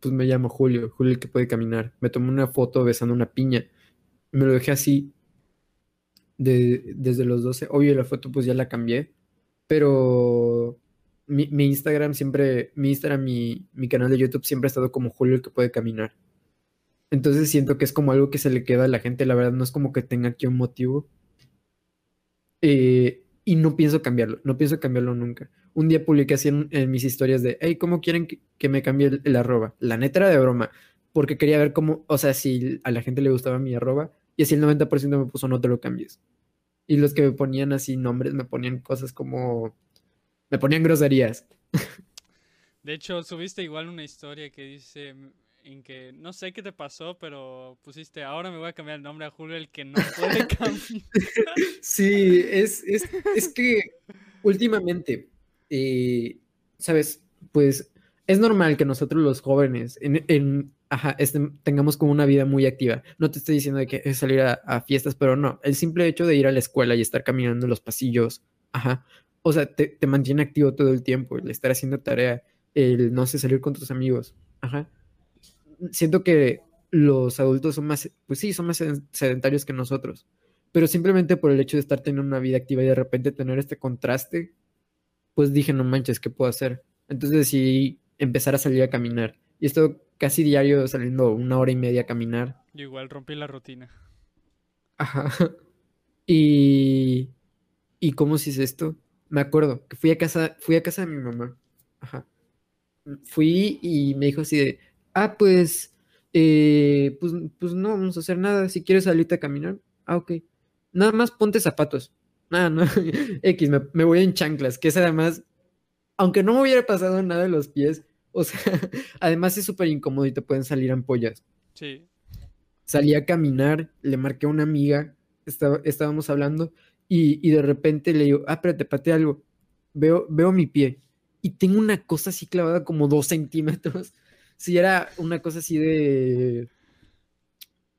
Pues me llamo Julio, Julio el que puede caminar. Me tomé una foto besando una piña. Me lo dejé así de, desde los 12. Obvio, la foto pues ya la cambié. Pero mi, mi Instagram siempre, mi Instagram, mi, mi canal de YouTube siempre ha estado como Julio el que puede caminar. Entonces siento que es como algo que se le queda a la gente, la verdad, no es como que tenga aquí un motivo. Eh, y no pienso cambiarlo, no pienso cambiarlo nunca. Un día publiqué así en, en mis historias de, hey, ¿cómo quieren que, que me cambie el, el arroba? La neta era de broma, porque quería ver cómo, o sea, si a la gente le gustaba mi arroba, y así el 90% me puso no te lo cambies. Y los que me ponían así nombres, me ponían cosas como, me ponían groserías. De hecho, subiste igual una historia que dice en que no sé qué te pasó, pero pusiste ahora me voy a cambiar el nombre a Julio el que no puede <laughs> cambiar. Sí, es, es, es que últimamente, eh, ¿sabes? Pues es normal que nosotros los jóvenes en, en- ajá, este- tengamos como una vida muy activa. No te estoy diciendo de que es salir a, a fiestas, pero no, el simple hecho de ir a la escuela y estar caminando en los pasillos, ajá, o sea, te, te mantiene activo todo el tiempo, el estar haciendo tarea, el no sé, salir con tus amigos, ajá. Siento que los adultos son más, pues sí, son más seden- sedentarios que nosotros pero simplemente por el hecho de estar teniendo una vida activa y de repente tener este contraste, pues dije, no manches, ¿qué puedo hacer? Entonces decidí empezar a salir a caminar. Y esto casi diario saliendo una hora y media a caminar. Yo igual rompí la rutina. Ajá. <laughs> Y, ¿y cómo se hizo esto? Me acuerdo que fui a casa, fui a casa de mi mamá. Ajá. Fui y me dijo así de, ah, pues, eh, pues, pues no vamos a hacer nada. Si quieres salirte a caminar, ah, ok. Nada más ponte zapatos. Nada, no. <laughs> X, me, me voy en chanclas, que es además, aunque no me hubiera pasado nada de los pies, o sea, <laughs> además es súper incómodo y te pueden salir ampollas Sí. salí a caminar, le marqué a una amiga, estábamos hablando, y, y de repente le digo, ah, espérate, pateé algo. Veo, veo mi pie y tengo una cosa así clavada como dos centímetros. Sí, era una cosa así de...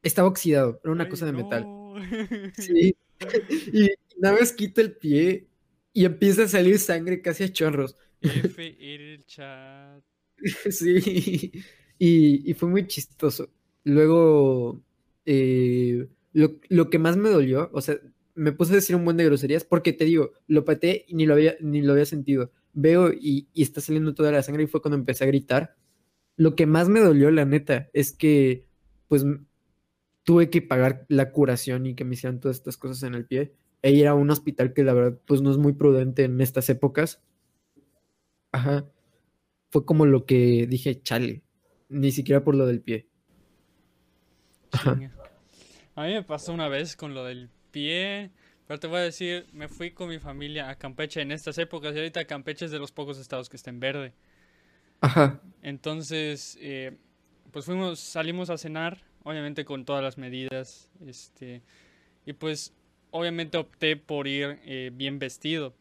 Estaba oxidado, era una Ay, cosa de metal. <laughs> Sí. <laughs> Y nada más quito el pie y empieza a salir sangre casi a chorros. <laughs> F el chat. Sí, y, y fue muy chistoso. Luego, eh, lo, lo que más me dolió, o sea, me puse a decir un buen de groserías porque te digo, lo pateé y ni lo había, ni lo había sentido. Veo y, y está saliendo toda la sangre y fue cuando empecé a gritar. Lo que más me dolió, la neta, es que pues tuve que pagar la curación y que me hicieran todas estas cosas en el pie e ir a un hospital que la verdad pues no es muy prudente en estas épocas. Ajá fue como lo que dije, chale, ni siquiera por lo del pie. Ajá. A mí me pasó una vez con lo del pie. Pero te voy a decir, me fui con mi familia a Campeche en estas épocas y ahorita Campeche es de los pocos estados que está en verde. Ajá, Entonces, eh, pues fuimos, salimos a cenar, obviamente con todas las medidas, este, y pues obviamente opté por ir eh, bien vestido.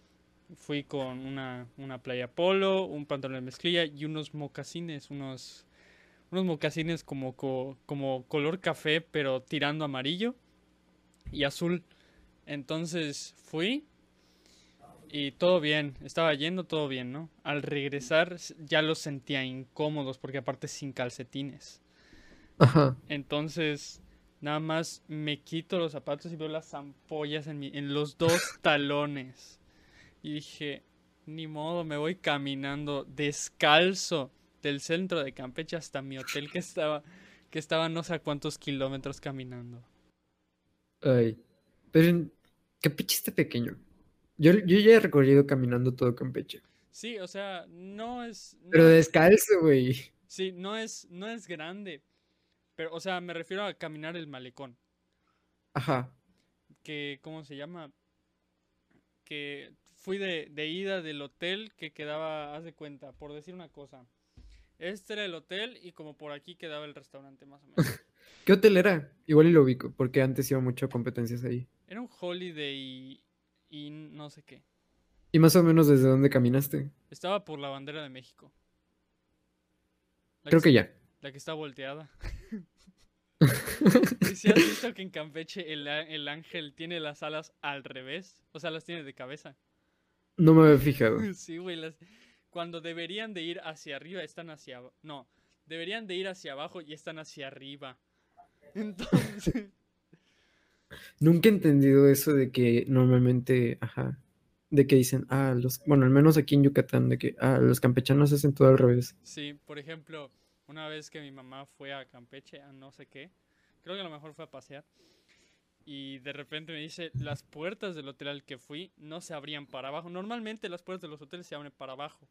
Fui con una, una playa polo, un pantalón de mezclilla y unos mocasines, unos, unos mocasines como, co- como color café, pero tirando amarillo y azul. Entonces fui y todo bien, estaba yendo todo bien, ¿no? Al regresar ya los sentía incómodos porque aparte sin calcetines. ajá. Entonces nada más me quito los zapatos y veo las ampollas en, mi- en los dos <laughs> talones. Y dije, ni modo, me voy caminando descalzo del centro de Campeche hasta mi hotel que estaba, que estaba no sé a cuántos kilómetros caminando. Ay. Pero en Campeche está pequeño. Yo, yo ya he recorrido caminando todo Campeche. Sí, o sea, no es... no Pero es- descalzo, güey. Sí, no es, no es grande. Pero, o sea, me refiero a caminar el malecón. Ajá. Que, ¿cómo se llama? Que fui de, de ida del hotel que quedaba, haz de cuenta, por decir una cosa. Este era el hotel y como por aquí quedaba el restaurante más o menos. <laughs> ¿Qué hotel era? Igual y lo ubico, porque antes iba mucho a competencias ahí. Era un holiday y no sé qué. ¿Y más o menos desde dónde caminaste? Estaba por la bandera de México. La Creo que ya. La que está volteada. <laughs> <laughs> ¿Y si has visto que en Campeche el, el ángel tiene las alas al revés? O sea, las tiene de cabeza. No me había fijado. <laughs> Sí, güey. Las... Cuando deberían de ir hacia arriba, están hacia... No, deberían de ir hacia abajo y están hacia arriba. Entonces... Nunca he entendido eso de que normalmente, ajá, de que dicen, ah, los, bueno, al menos aquí en Yucatán, de que, ah, los campechanos hacen todo al revés. Sí, por ejemplo, una vez que mi mamá fue a Campeche, a no sé qué, creo que a lo mejor fue a pasear, y de repente me dice, las puertas del hotel al que fui no se abrían para abajo. Normalmente las puertas de los hoteles se abren para abajo,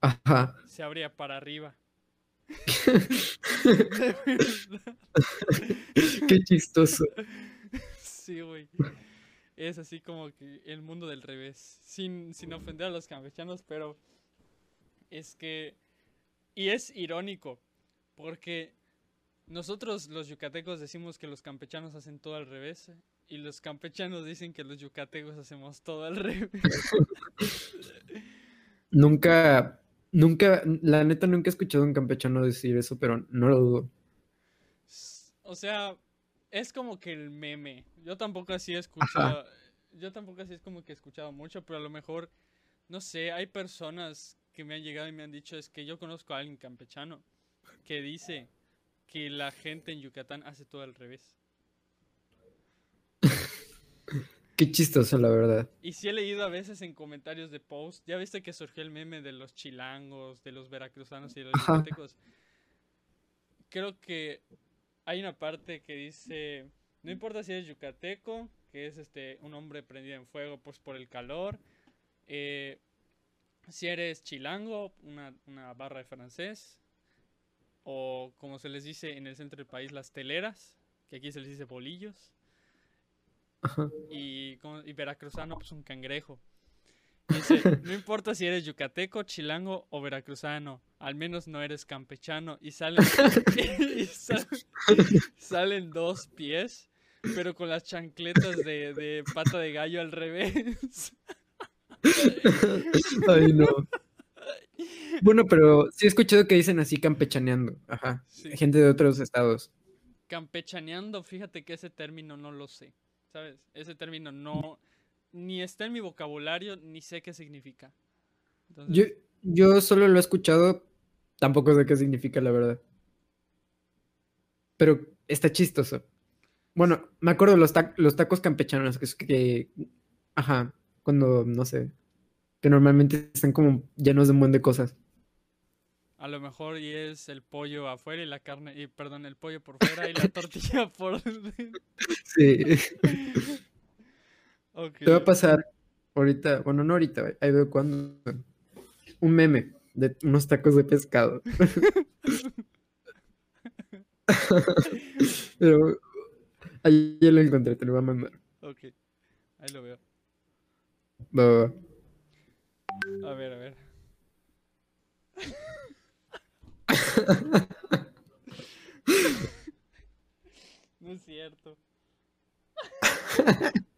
Ajá. se abría para arriba. <laughs> <laughs> Qué chistoso. Sí, güey. Es así como que el mundo del revés. Sin, sin ofender a los campechanos, pero es que... Y es irónico, porque nosotros los yucatecos decimos que los campechanos hacen todo al revés, y los campechanos dicen que los yucatecos hacemos todo al <laughs> revés. Nunca, nunca, la neta nunca he escuchado a un campechano decir eso, pero no lo dudo. O sea, es como que el meme. Yo tampoco así he escuchado. Yo tampoco así es como que he escuchado mucho, pero a lo mejor, no sé, hay personas que me han llegado y me han dicho, es que yo conozco a alguien campechano que dice que la gente en Yucatán hace todo al revés. Qué chistoso, la verdad. Y sí he leído a veces en comentarios de post, ya viste que surgió el meme de los chilangos, de los veracruzanos y de los yucatecos. Creo que hay una parte que dice, no importa si eres yucateco, que es este un hombre prendido en fuego pues por el calor, eh, si eres chilango, una, una barra de francés, o como se les dice en el centro del país, las teleras, que aquí se les dice bolillos Ajá. y, ¿cómo- y veracruzano, pues un cangrejo. Dice, <laughs> no importa si eres yucateco, chilango o veracruzano, al menos no eres campechano. Y salen, <laughs> <laughs> y salen dos pies, pero con las chancletas de, de pata de gallo al revés. Ay, no. Bueno, pero sí he escuchado que dicen así campechaneando. Ajá. Sí. Gente de otros estados. Campechaneando, fíjate que ese término no lo sé, ¿sabes? Ese término no, ni está en mi vocabulario, ni sé qué significa. Entonces, Yo, yo solo lo he escuchado, tampoco sé qué significa, la verdad. Pero está chistoso. Bueno, me acuerdo los, ta- los tacos campechanos, que es que, ajá, cuando, no sé, que normalmente están como llenos de un montón de cosas. A lo mejor y es el pollo afuera y la carne, y perdón, el pollo por fuera y la <laughs> tortilla por dentro. Sí. <laughs> Te va a pasar ahorita, bueno, no ahorita, ahí veo cuando, un meme de unos tacos de pescado. <laughs> Pero ahí ya lo encontré, te lo voy a mandar. Ok. Ahí lo veo. Va, va, va. A ver, a ver. <laughs> No es cierto. <laughs>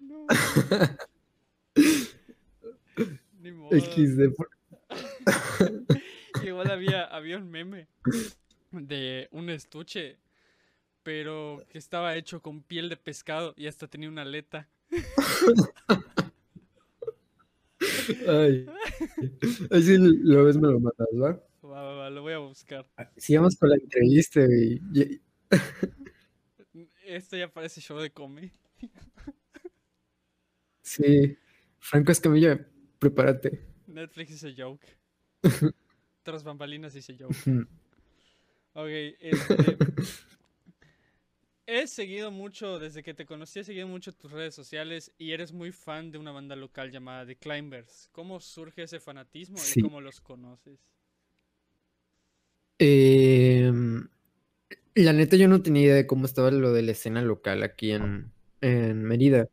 No. <laughs> Ni modo. XD. <laughs> Igual había, había un meme de un estuche, pero que estaba hecho con piel de pescado y hasta tenía una aleta. Ay. Ahí sí lo ves, me lo mandas, ¿va? Va, va, va, lo voy a buscar. Sigamos con la entrevista, güey. Esto ya parece show de come. Sí. Franco Escamilla, prepárate. Netflix dice joke. <laughs> Tras bambalinas dice joke. Ujú. Ok, este. He seguido mucho, desde que te conocí, he seguido mucho tus redes sociales y eres muy fan de una banda local llamada The Climbers. ¿Cómo surge ese fanatismo Sí. y cómo los conoces? Em, la neta, yo no tenía idea de cómo estaba lo de la escena local aquí en, en Mérida.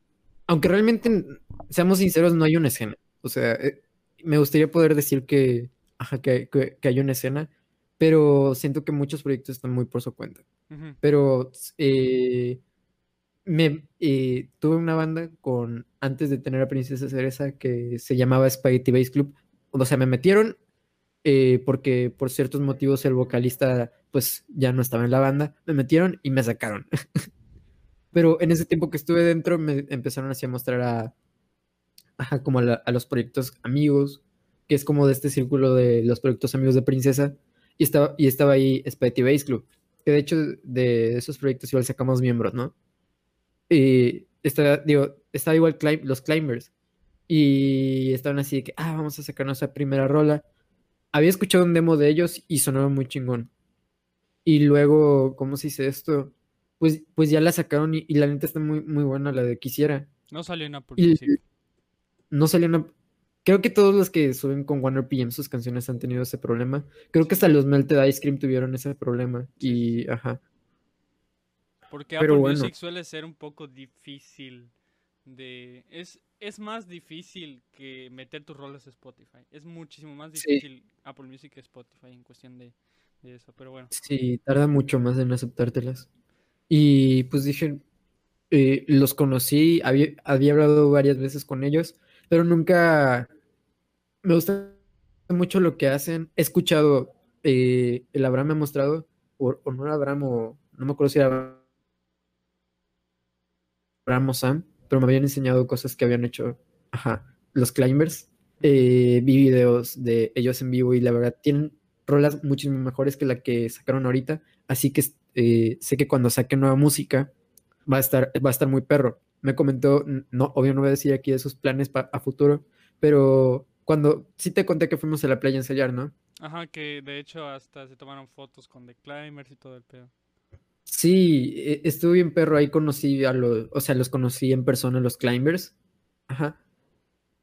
Aunque realmente, seamos sinceros, no hay una escena. O sea, eh, me gustaría poder decir que, ajá, que, que, que hay una escena, pero siento que muchos proyectos están muy por su cuenta. Pero eh, me eh, tuve una banda con antes de tener a Princesa Cereza que se llamaba Spaghetti Bass Club. O sea, me metieron eh, porque por ciertos motivos el vocalista pues ya no estaba en la banda. Me metieron y me sacaron. <laughs> Pero en ese tiempo que estuve dentro me empezaron así a mostrar a, ajá, como a, la- a los proyectos amigos, que es como de este círculo de los proyectos amigos de Princesa. Y estaba, y estaba ahí Spaghetti Bass Club. Que de hecho de esos proyectos igual sacamos miembros, ¿no? Y estaba, digo, estaba igual Clim- los Climbers. Y estaban así de que, ah, vamos a sacar nuestra primera rola. Había escuchado un demo de ellos y sonaba muy chingón. Y luego, ¿cómo se dice esto? Pues, pues ya la sacaron y, y la neta está muy, muy buena, la de Quisiera. No salió en Apple Y- Music. No salió una... Creo que todos los que suben con Warner PM sus canciones han tenido ese problema. Creo que hasta los Melted Ice Cream tuvieron ese problema. Y, ajá. Porque pero Apple bueno. Music suele ser un poco difícil de... Es, es más difícil que meter tus rolas a Spotify. Es muchísimo más Sí. difícil Apple Music que Spotify en cuestión de, de eso. Pero bueno. Sí, tarda mucho más en aceptártelas. Y pues dije, eh, los conocí, había, había hablado varias veces con ellos, pero nunca me gusta mucho lo que hacen. He escuchado, eh, el Abraham me ha mostrado, o, o no era Abraham, o no me acuerdo si era Abraham o Sam, pero me habían enseñado cosas que habían hecho, ajá, los Climbers. Eh, vi videos de ellos en vivo y la verdad tienen rolas muchísimo mejores que la que sacaron ahorita. Así que eh, sé que cuando saquen nueva música va a estar, va a estar muy perro. Me comentó, no, obvio no voy a decir aquí de sus planes a futuro, pero cuando sí te conté que fuimos a la playa a ensayar, ¿no? Ajá, que de hecho hasta se tomaron fotos con The Climbers y todo el pedo. Sí, e- estuvo bien perro, ahí conocí a los, o sea, los conocí en persona, los climbers. Ajá.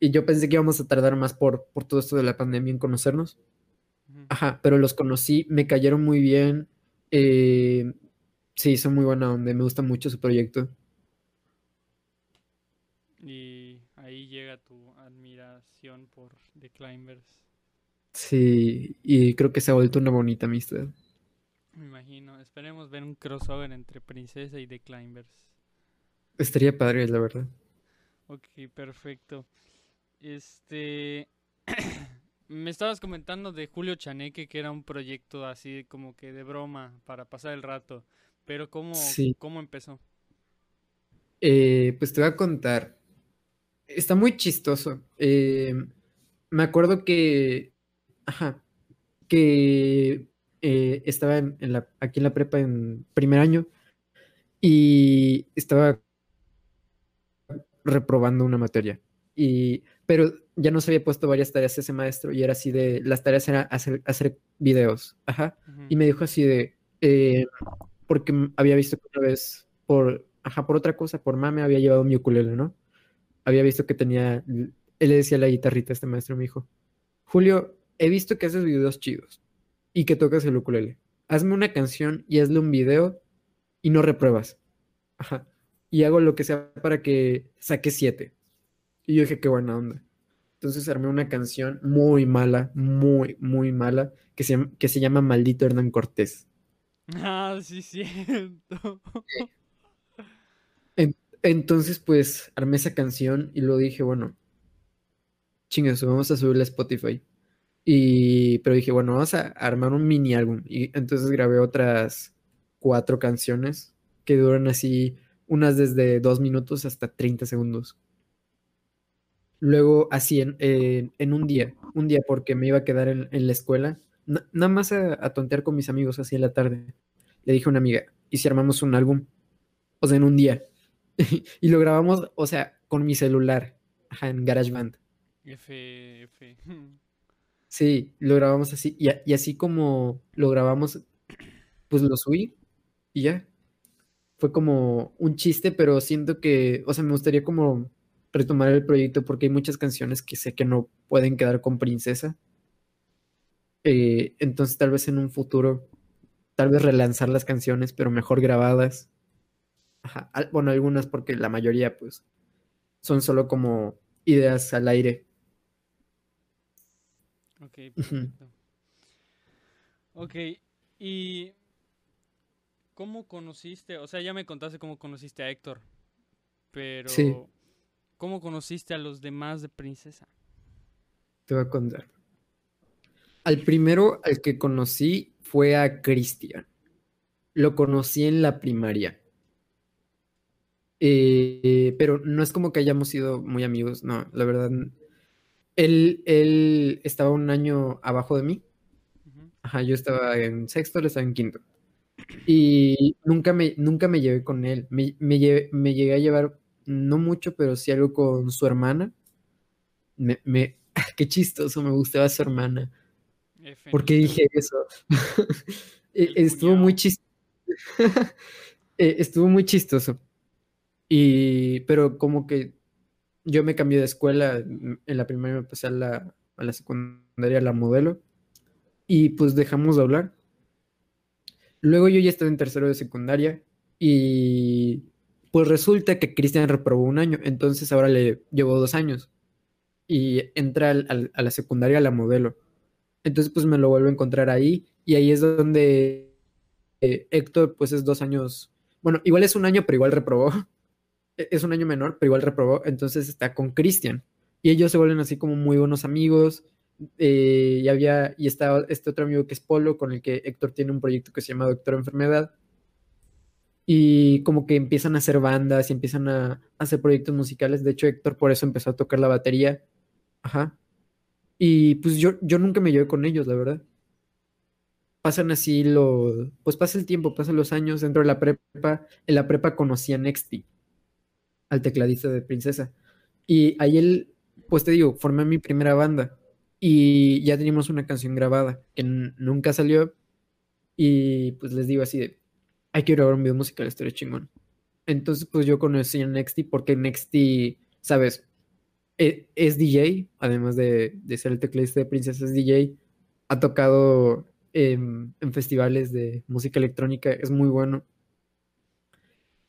Y yo pensé que íbamos a tardar más por, por todo esto de la pandemia en conocernos. Ajá, pero los conocí, me cayeron muy bien. Eh, sí, son muy buena onda, me gusta mucho su proyecto. Y ahí llega tu admiración por The Climbers. Sí, y creo que se ha vuelto una bonita amistad. Me imagino. Esperemos ver un crossover entre Princesa y The Climbers. Estaría padre, la verdad. Ok, perfecto. Este. <clears throat> Me estabas comentando de Julio Chaneque, que era un proyecto así como que de broma para pasar el rato. Pero ¿cómo, Sí. cómo empezó? Eh, pues te voy a contar. Está muy chistoso. Eh, me acuerdo que, ajá, que eh, estaba en, en la, aquí en la prepa en primer año y estaba reprobando una materia. Y, pero ya nos había puesto varias tareas ese maestro y era así de, las tareas eran hacer, hacer videos. Ajá. Y me dijo así de, eh, porque había visto que una vez, por, ajá, por otra cosa, por mame, había llevado mi ukulele, ¿no? Había visto que tenía, él le decía la guitarrita a este maestro, me dijo, Julio, he visto que haces videos chidos y que tocas el ukulele. Hazme una canción y hazle un video y no repruebas. Ajá. Y hago lo que sea para que saque siete. Y yo dije, qué buena onda. Entonces armé una canción muy mala, muy, muy mala, que se, llama- que se llama Maldito Hernán Cortés. Ah, sí, cierto. Entonces, pues, armé esa canción y luego dije, bueno, chingas, vamos a subirla a Spotify. Y, pero dije, bueno, vamos a armar un mini álbum. Y entonces grabé otras cuatro canciones que duran así, unas desde dos minutos hasta 30 segundos. Luego, así en, en- en un día, un día porque me iba a quedar en, en la escuela, na- nada más a, a tontear con mis amigos así en la tarde. Le dije a una amiga, ¿y si armamos un álbum? O sea, en un día. <laughs> y lo grabamos, o sea, con mi celular, ajá, en GarageBand. F, F. <laughs> Sí, lo grabamos así. Y, a- y así como lo grabamos, pues lo subí y ya. Fue como un chiste, pero siento que, o sea, me gustaría como retomar el proyecto porque hay muchas canciones que sé que no pueden quedar con Princesa. Eh, entonces tal vez en un futuro, tal vez relanzar las canciones, pero mejor grabadas. Ajá, Bueno, algunas porque la mayoría pues son solo como ideas al aire. Ok, perfecto. Ok, y ¿cómo conociste? O sea, ya me contaste cómo conociste a Héctor, pero Sí. ¿Cómo conociste a los demás de Princesa? Te voy a contar. Al primero al que conocí fue a Cristian. Lo conocí en la primaria. Eh, pero no es como que hayamos sido muy amigos, no, la verdad. Él, él estaba un año abajo de mí. Ajá, yo estaba en sexto, él estaba en quinto. Y nunca me, nunca me llevé con él. Me, me, lle- me llegué a llevar, no mucho, pero sí algo con su hermana. Me, me, <laughs> qué chistoso, me gustaba su hermana. F, ¿Por qué no. dije eso? <laughs> E- Estuvo muy chistoso. <laughs> Estuvo muy chistoso. Y, pero como que yo me cambié de escuela, en la primaria me pasé a la, a la secundaria, a la modelo, y pues dejamos de hablar. Luego yo ya estaba en tercero de secundaria y pues resulta que Cristian reprobó un año, entonces ahora le llevo dos años y entra al- al- a la secundaria a la modelo. Entonces pues me lo vuelvo a encontrar ahí y ahí es donde eh, Héctor pues es dos años, bueno, igual es un año, pero igual reprobó. <laughs> E- Es un año menor, pero igual reprobó, entonces está con Cristian. Y ellos se vuelven así como muy buenos amigos. eh, y había, y está este otro amigo que es Polo, con el que Héctor tiene un proyecto que se llama Doctor Enfermedad. Y como que empiezan a hacer bandas y empiezan a, hacer proyectos musicales. De hecho, Héctor por eso empezó a tocar la batería. Ajá. Y pues yo, yo nunca me llevé con ellos, la verdad. Pasan así los, pues pasa el tiempo, pasan los años dentro de la prepa. En la prepa conocí a Nexty, al tecladista de Princesa. Y ahí él, pues te digo, formé mi primera banda. Y ya teníamos una canción grabada que nunca salió. Y pues les digo así de, hay que grabar un video musical, estaría chingón. Entonces, pues yo conocí a Nexty porque Nexty, ¿sabes? E- Es, DJ, además de, de ser el tecladista de Princesa, es DJ. Ha tocado en, festivales de música electrónica, es muy bueno.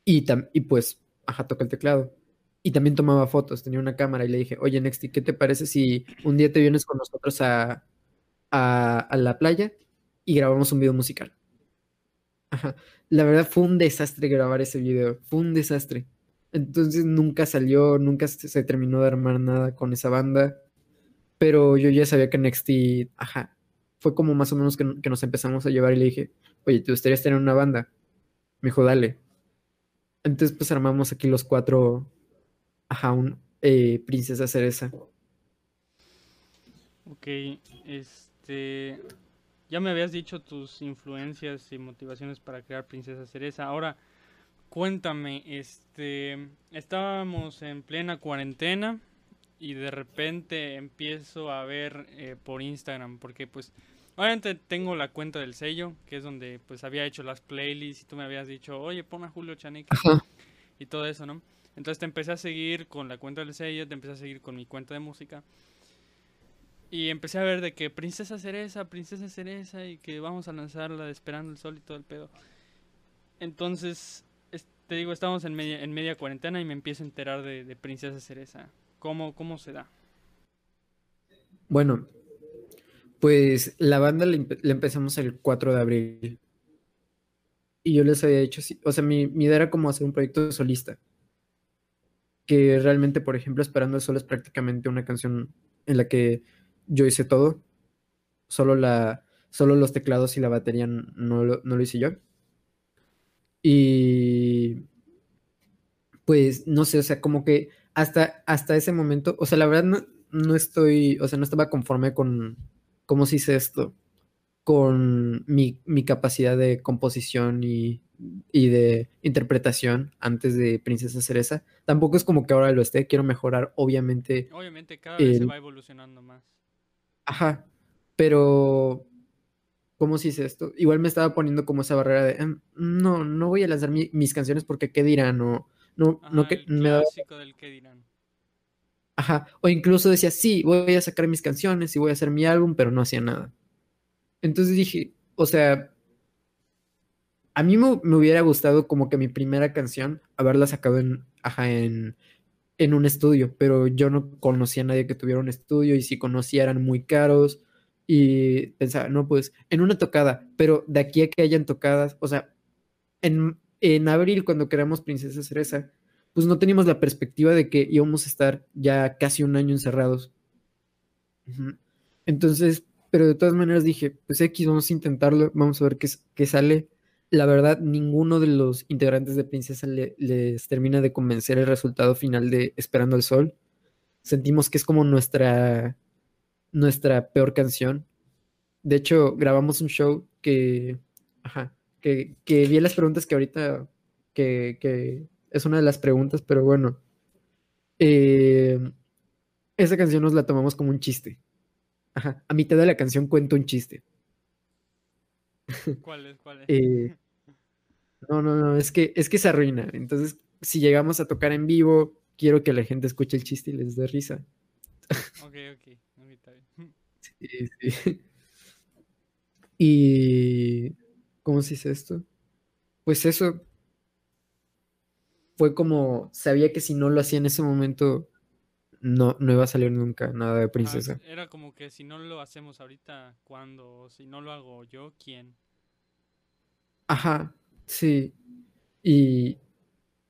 Y, pues, ajá, toca el teclado. Y también tomaba fotos, tenía una cámara y le dije, oye, Nexty, ¿qué te parece si un día te vienes con nosotros a, a la playa y grabamos un video musical? Ajá. La verdad fue un desastre grabar ese video, fue un desastre. Entonces nunca salió, nunca se, terminó de armar nada con esa banda, pero yo ya sabía que Nexty, ajá, fue como más o menos que, nos empezamos a llevar y le dije, oye, ¿te gustaría tener una banda? Me dijo, dale. Entonces pues armamos aquí los cuatro, ajá, un eh, Princesa Cereza. Ok, este... Ya me habías dicho tus influencias y motivaciones para crear Princesa Cereza. Ahora, cuéntame, este... Estábamos en plena cuarentena y de repente empiezo a ver eh, por Instagram, porque pues... Obviamente tengo la cuenta del sello, que es donde pues había hecho las playlists y tú me habías dicho, oye, pon a Julio Chaneque y todo eso, ¿no? Entonces te empecé a seguir con la cuenta del sello, te empecé a seguir con mi cuenta de música. Y empecé a ver de que Princesa Cereza, Princesa Cereza y que vamos a lanzarla de Esperando el Sol y todo el pedo. Entonces, es- te digo, estamos en media, en media cuarentena y me empiezo a enterar de, Princesa Cereza. ¿Cómo, ¿Cómo se da? Bueno, pues la banda la, empe- la empezamos el 4 de abril. Y yo les había sí, o sea, mi, mi idea era como hacer un proyecto solista. Que realmente, por ejemplo, Esperando el Sol es prácticamente una canción en la que yo hice todo. Solo la, solo los teclados y la batería no lo, no lo hice yo. Y pues no sé, o sea, como que hasta, hasta ese momento, o sea, la verdad no, no estoy, o sea, no estaba conforme con cómo se hice esto, con mi, mi capacidad de composición y, y de interpretación antes de Princesa Cereza. Tampoco es como que ahora lo esté, quiero mejorar, obviamente, Obviamente cada vez se va evolucionando más. Ajá, pero ¿cómo se hice esto? Igual me estaba poniendo como esa barrera de, "Em, no, no voy a lanzar mi- mis canciones porque qué dirán, o no, no Ajá, que el me clásico del que dirán. Ajá, o incluso decía, sí, voy a sacar mis canciones y voy a hacer mi álbum, pero no hacía nada. Entonces dije, o sea, a mí me, me hubiera gustado como que mi primera canción haberla sacado en, ajá, en, en un estudio, pero yo no conocía a nadie que tuviera un estudio y si conocía eran muy caros Y pensaba, no, pues en una tocada, pero de aquí a que hayan tocadas, o sea, en, en abril cuando creamos Princesa Cereza, pues no teníamos la perspectiva de que íbamos a estar ya casi un año encerrados. Entonces, pero de todas maneras dije, pues X, vamos a intentarlo, vamos a ver qué, qué sale. La verdad, ninguno de los integrantes de Princesa le- les termina de convencer el resultado final de Esperando el Sol. Sentimos que es como nuestra, nuestra peor canción. De hecho, grabamos un show que, ajá, que, que vi las preguntas que ahorita, que, que es una de las preguntas, pero bueno, eh, esa canción nos la tomamos como un chiste. Ajá, a mitad de la canción cuento un chiste. ¿Cuál es? ¿Cuál es? <laughs> Eh, no, no, no, es que, es que se arruina. Entonces, si llegamos a tocar en vivo, quiero que la gente escuche el chiste y les dé risa. Ok, ok. ok, está bien. Sí, sí. <laughs> Y, ¿cómo se dice esto? Pues eso fue como, sabía que si no lo hacía en ese momento, no, no iba a salir nunca nada de Ah, princesa. era como que si no lo hacemos ahorita, ¿cuándo? Si no lo hago yo, ¿quién? Ajá, sí. Y,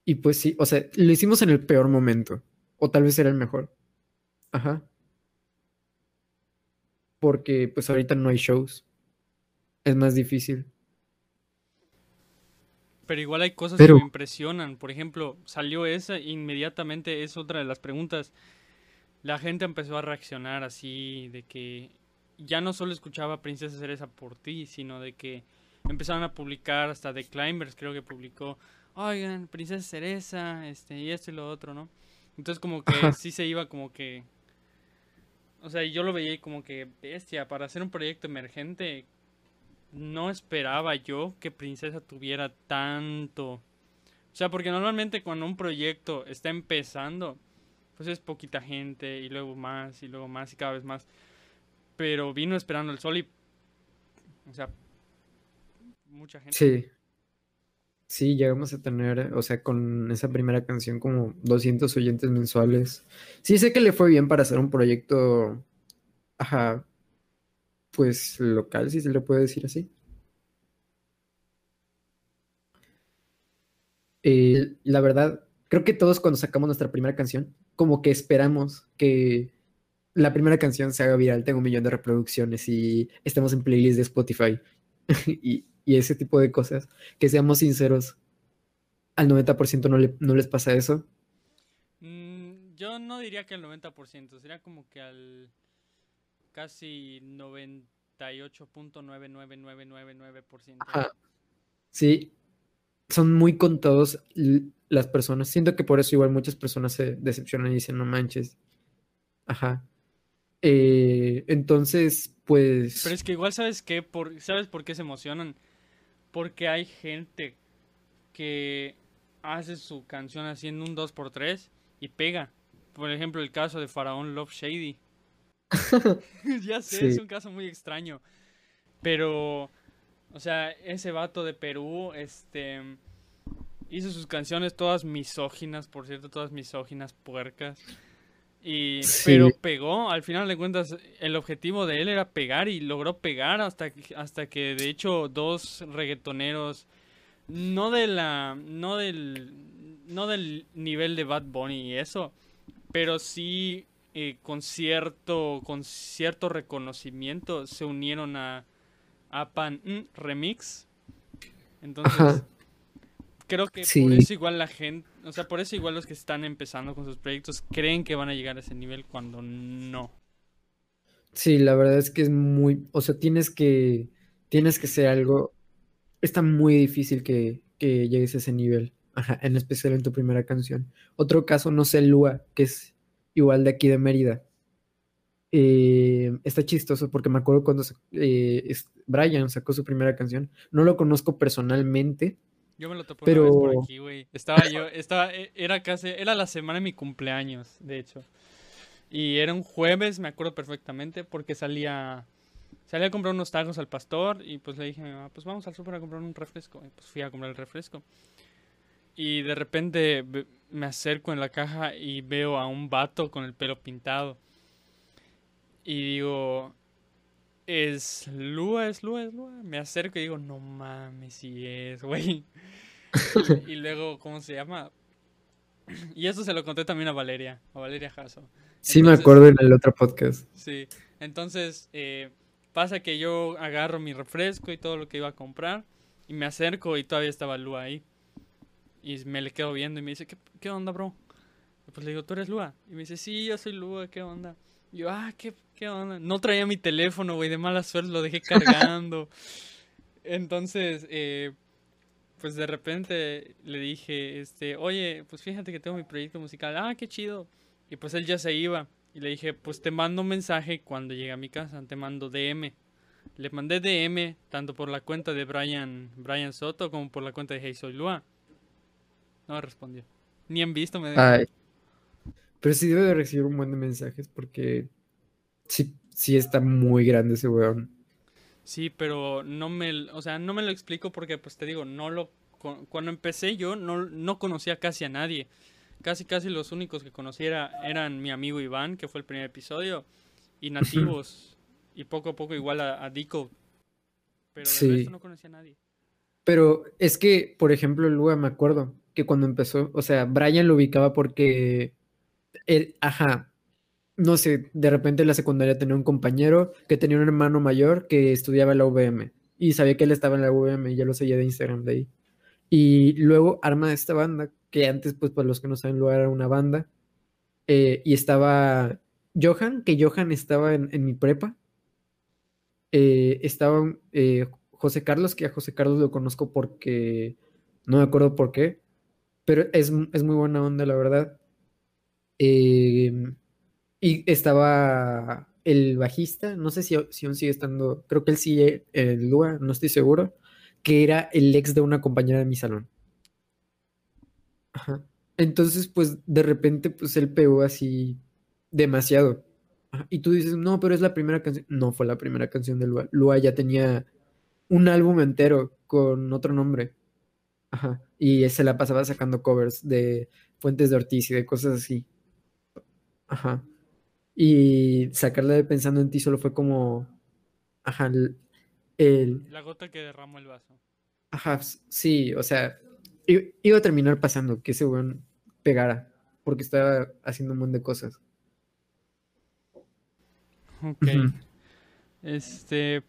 y pues sí, o sea, lo hicimos en el peor momento, o tal vez era el mejor. Ajá. Porque pues ahorita no hay shows. Es más difícil. Pero igual hay cosas Pero- que me impresionan. Por ejemplo, salió esa, inmediatamente es otra de las preguntas. La gente empezó a reaccionar así, de que ya no solo escuchaba Princesa Cereza por ti, sino de que empezaron a publicar, hasta The Climbers creo que publicó, oigan, Princesa Cereza, este, y esto y lo otro, ¿no? Entonces como que <laughs> sí se iba como que... O sea, yo lo veía como que, bestia, para hacer un proyecto emergente, no esperaba yo que Princesa tuviera tanto. O sea, porque normalmente cuando un proyecto está empezando, pues es poquita gente y luego más y luego más y cada vez más. Pero vino esperando el sol y... O sea, mucha gente. Sí. Sí, llegamos a tener, o sea, con esa primera canción como 200 oyentes mensuales. Sí, sé que le fue bien para hacer un proyecto, ajá, pues local, si se le puede decir así. Eh, la verdad, creo que todos cuando sacamos nuestra primera canción, como que esperamos que la primera canción se haga viral, tenga un millón de reproducciones y estemos en playlist de Spotify <laughs> y, y ese tipo de cosas. Que seamos sinceros, al 90% no, le- no les pasa eso. Mm, yo no diría que al 90%, sería como que al casi 98.99999%. Ajá. Sí, son muy contados las personas. Siento que por eso igual muchas personas se decepcionan y dicen, no manches. Ajá. Eh, entonces, pues... Pero es que igual sabes qué, por, ¿sabes por qué se emocionan? Porque hay gente que hace su canción haciendo un 2x3 y pega. Por ejemplo, el caso de Faraón Love Shady. <laughs> ya sé, es un caso muy extraño. Pero, o sea, ese vato de Perú, este, hizo sus canciones todas misóginas, por cierto, todas misóginas, puercas. Y, Sí. pero pegó, al final de cuentas, el objetivo de él era pegar y logró pegar hasta, que- hasta que de hecho dos reggaetoneros, no de la, no del, no del nivel de Bad Bunny y eso, pero sí eh, con cierto, con cierto reconocimiento se unieron a, a Pan mm, Remix. Entonces, Ajá. creo que por Sí. eso igual la gente, o sea, por eso igual los que están empezando con sus proyectos creen que van a llegar a ese nivel cuando no. Sí, la verdad es que es muy, o sea, tienes que, tienes que ser algo, está muy difícil que, que llegues a ese nivel, ajá, en especial en tu primera canción. Otro caso, no sé, Lua, que es igual de aquí de Mérida. Eh, está chistoso porque me acuerdo cuando eh, Brian sacó su primera canción. No lo conozco personalmente, Yo me lo topé una vez por Pero- aquí, güey. Estaba yo, estaba, e- era casi, era la semana de mi cumpleaños, de hecho. Y era un jueves, me acuerdo perfectamente, porque salía, salía a comprar unos tacos al pastor y pues le dije a mi mamá, pues vamos al súper a comprar un refresco. Y pues fui a comprar el refresco. Y de repente me acerco en la caja y veo a un vato con el pelo pintado. Y digo, es Lua, es Lua, es Lua. Me acerco y digo, no mames, si es, güey. Y, y luego, ¿cómo se llama? <clears throat> Y eso se lo conté también a Valeria, a Valeria Jasso. Sí, me acuerdo en el otro podcast. Sí, entonces eh, pasa que yo agarro mi refresco y todo lo que iba a comprar y me acerco y todavía estaba Lua ahí. Y me le quedo viendo y me dice, ¿qué, qué onda, bro? Y pues le digo, ¿tú eres Lua? Y me dice, sí, yo soy Lua, ¿qué onda? Y yo, ah, ¿qué, qué onda? No traía mi teléfono, güey, de mala suerte, lo dejé cargando. <laughs> Entonces, eh, pues de repente le dije, este, oye, pues fíjate que tengo mi proyecto musical. Ah, qué chido. Y pues él ya se iba. Y le dije, pues te mando un mensaje cuando llegue a mi casa, te mando DM. Le mandé DM tanto por la cuenta de Brian, Brian Soto como por la cuenta de Hey Soy Lua. No respondió. Ni en visto me dejó. Ay. Pero sí debe de recibir un buen de mensajes porque sí, sí está muy grande ese weón. Sí, pero no me, o sea, no me lo explico porque, pues te digo, no lo, cu- cuando empecé yo no, no conocía casi a nadie. Casi, casi los únicos que conociera eran mi amigo Iván, que fue el primer episodio, y nativos, <laughs> y poco a poco igual a, a Dico. Pero de Sí. resto no conocía a nadie. Pero es que, por ejemplo, Lua, me acuerdo que cuando empezó, o sea, Brian lo ubicaba porque él, ajá, no sé, de repente en la secundaria tenía un compañero que tenía un hermano mayor que estudiaba en la UVM y sabía que él estaba en la UVM y yo lo seguía de Instagram de ahí. Y luego arma esta banda, que antes, pues, para los que no saben, Lua era una banda, eh, y estaba Johan, que Johan estaba en, mi prepa. Eh, estaba eh, José Carlos, que a José Carlos lo conozco porque no me acuerdo por qué, pero es, es muy buena onda, la verdad. Em, y estaba el bajista, no sé si, si aún sigue estando, creo que él sigue en Lua, no estoy seguro, que era el ex de una compañera de mi salón. Ajá. Entonces, pues de repente, pues él pegó así demasiado. Y tú dices, no, pero es la primera canción. No fue la primera canción de Lua. Lua ya tenía un álbum entero con otro nombre. Ajá. Y se la pasaba sacando covers de Fuentes de Ortiz y de cosas así. Ajá. Y sacarla de Pensando en ti solo fue como. Ajá. El, el- La gota que derramó el vaso. Ajá, sí, o sea, iba a terminar pasando que ese weón pegara, porque estaba haciendo un montón de cosas. Ok. Este.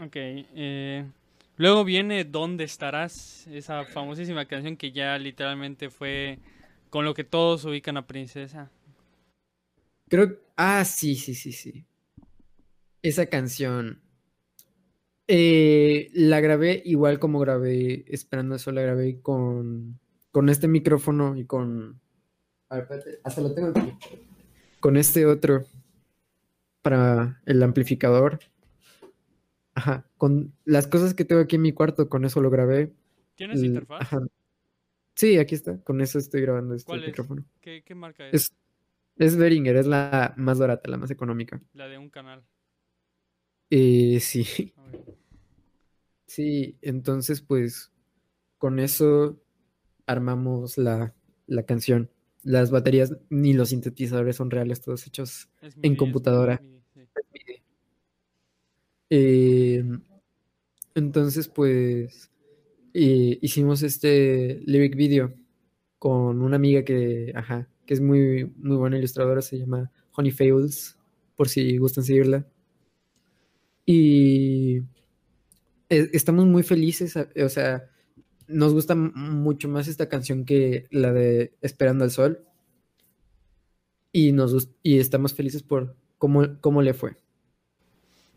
Ok. eh, luego viene ¿Dónde estarás? Esa famosísima canción que ya literalmente fue con lo que todos ubican a Princesa. Creo, ah, sí, sí, sí, sí. Esa canción. eh, la grabé igual como grabé Esperando eso, la grabé con, con este micrófono y con... a ver, espérate, hasta lo tengo aquí. Con este otro para el amplificador. Ajá, con las cosas que tengo aquí en mi cuarto, con eso lo grabé. ¿Tienes interfaz? ajá. Sí, aquí está, con eso estoy grabando este ¿Cuál es? micrófono. ¿Qué, qué marca es? Es, es Behringer, es la más barata, la más económica. La de un canal. Eh, sí, sí, entonces pues con eso armamos la, la canción. Las baterías ni los sintetizadores son reales, todos hechos Es En es computadora. MIDI, sí. Eh, entonces, pues, eh, hicimos este lyric video con una amiga que, ajá, que es muy, muy buena ilustradora, se llama Honey Fables, por si gustan seguirla. Y e- estamos muy felices, o sea, nos gusta mucho más esta canción que la de Esperando al Sol. Y, nos, y estamos felices por cómo, cómo le fue.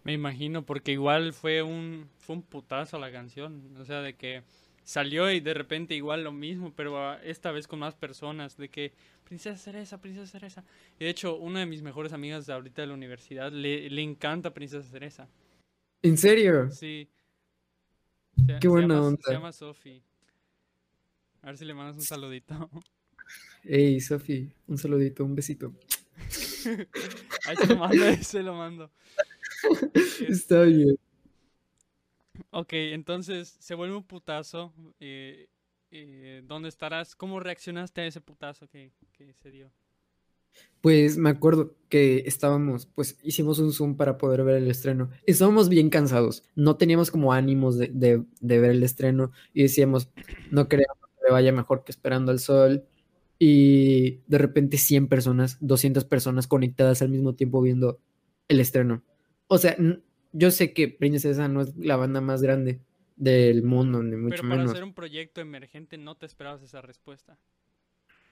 Me imagino, porque igual fue un, fue un putazo la canción. O sea, de que salió y de repente igual lo mismo, pero ah, esta vez con más personas. De que, Princesa Cereza, Princesa Cereza. Y de hecho, una de mis mejores amigas de ahorita de la universidad le, le encanta Princesa Cereza. ¿En serio? Sí. Se, Qué buena llama, onda. Se llama Sofi. A ver si le mandas un saludito. Hey, Sofi, un saludito, un besito. <laughs> Ahí se lo mando, ahí se lo mando. <laughs> Está bien. Ok, entonces se vuelve un putazo. eh, eh, ¿Dónde estarás? ¿Cómo reaccionaste a ese putazo que, que se dio? Pues me acuerdo que estábamos, pues hicimos un Zoom para poder ver el estreno. Estábamos bien cansados, no teníamos como ánimos de, de- ver el estreno y decíamos, no queremos que le vaya mejor que Esperando al Sol. Y de repente 100 personas, 200 personas conectadas al mismo tiempo viendo el estreno. O sea, yo sé que Princesa no es la banda más grande del mundo, ni mucho Pero para menos. hacer un proyecto emergente no te esperabas esa respuesta.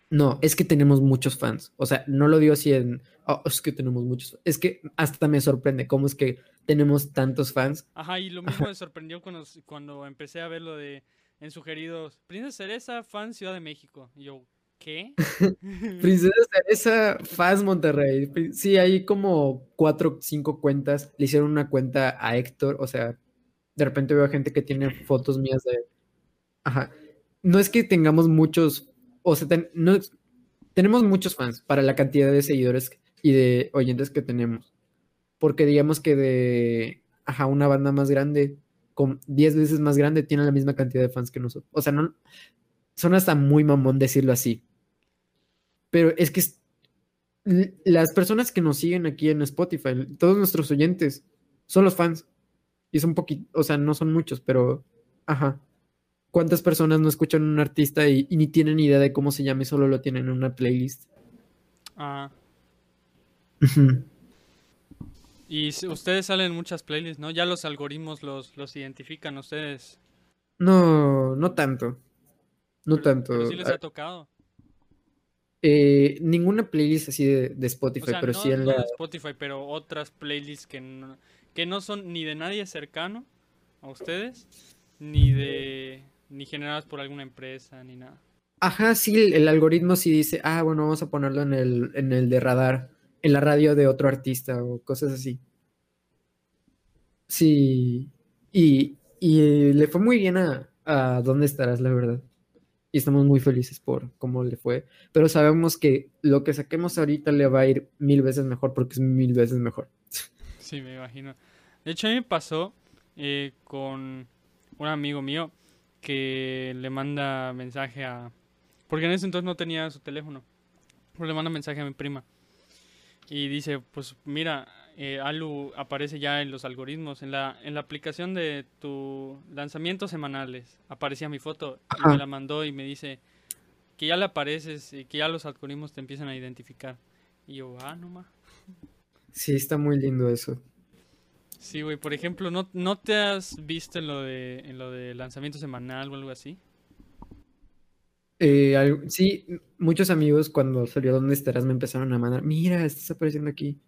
No, es que tenemos muchos fans. O sea, no lo digo así en, "Oh, es que tenemos muchos. Es que hasta me sorprende cómo es que tenemos tantos fans. Ajá, y lo mismo me sorprendió cuando, cuando empecé a ver lo de en sugeridos, Princesa Cereza, fan Ciudad de México. Y yo, ¿qué? <laughs> Princesa Teresa, fans Monterrey. Sí, hay como cuatro, cinco cuentas. Le hicieron una cuenta a Héctor. O sea, de repente veo gente que tiene fotos mías de. Ajá. No es que tengamos muchos. O sea, ten- no tenemos muchos fans para la cantidad de seguidores y de oyentes que tenemos. Porque digamos que de. Ajá, una banda más grande, con 10 veces más grande, tiene la misma cantidad de fans que nosotros. O sea, no. Son hasta muy mamón decirlo así. Pero es que es- las personas que nos siguen aquí en Spotify, todos nuestros oyentes, son los fans. Y son poquitos, o sea, no son muchos, pero, ajá. ¿Cuántas personas no escuchan a un artista y, y ni tienen idea de cómo se llama y solo lo tienen en una playlist? Ah, y si- ustedes salen en muchas playlists, ¿no? Ya los algoritmos los, los identifican ustedes. No, no tanto. No Pero- tanto. Pero sí les Ah, ha tocado. Eh, ninguna playlist así de, de O Spotify, sea, pero no, sí en no la... de Spotify, pero otras playlists que no, que no son ni de nadie cercano a ustedes, ni de ni generadas por alguna empresa, ni nada. Ajá, sí, el, el algoritmo sí dice, ah, bueno, vamos a ponerlo en el, en el de radar, en la radio de otro artista o cosas así. Sí, y, y le fue muy bien a, a ¿Dónde estarás, la verdad? Y estamos muy felices por cómo le fue, pero sabemos que lo que saquemos ahorita le va a ir mil veces mejor porque es mil veces mejor. Sí, me imagino. De hecho, a mí me pasó eh, con un amigo mío que le manda mensaje a... Porque en ese entonces no tenía su teléfono. Pero le manda mensaje a mi prima. Y dice, pues mira, eh, Alu aparece ya en los algoritmos. En la, en la aplicación de tu lanzamientos semanales aparecía mi foto. Y me la mandó y me dice que ya le apareces y que ya los algoritmos te empiezan a identificar. Y yo, ah, no más. Sí, está muy lindo eso. Sí, güey, por ejemplo, ¿no, ¿no te has visto en lo de en lo de lanzamiento semanal o algo así? Eh, sí, muchos amigos cuando salió ¿Dónde estarás? me empezaron a mandar, mira, estás apareciendo aquí.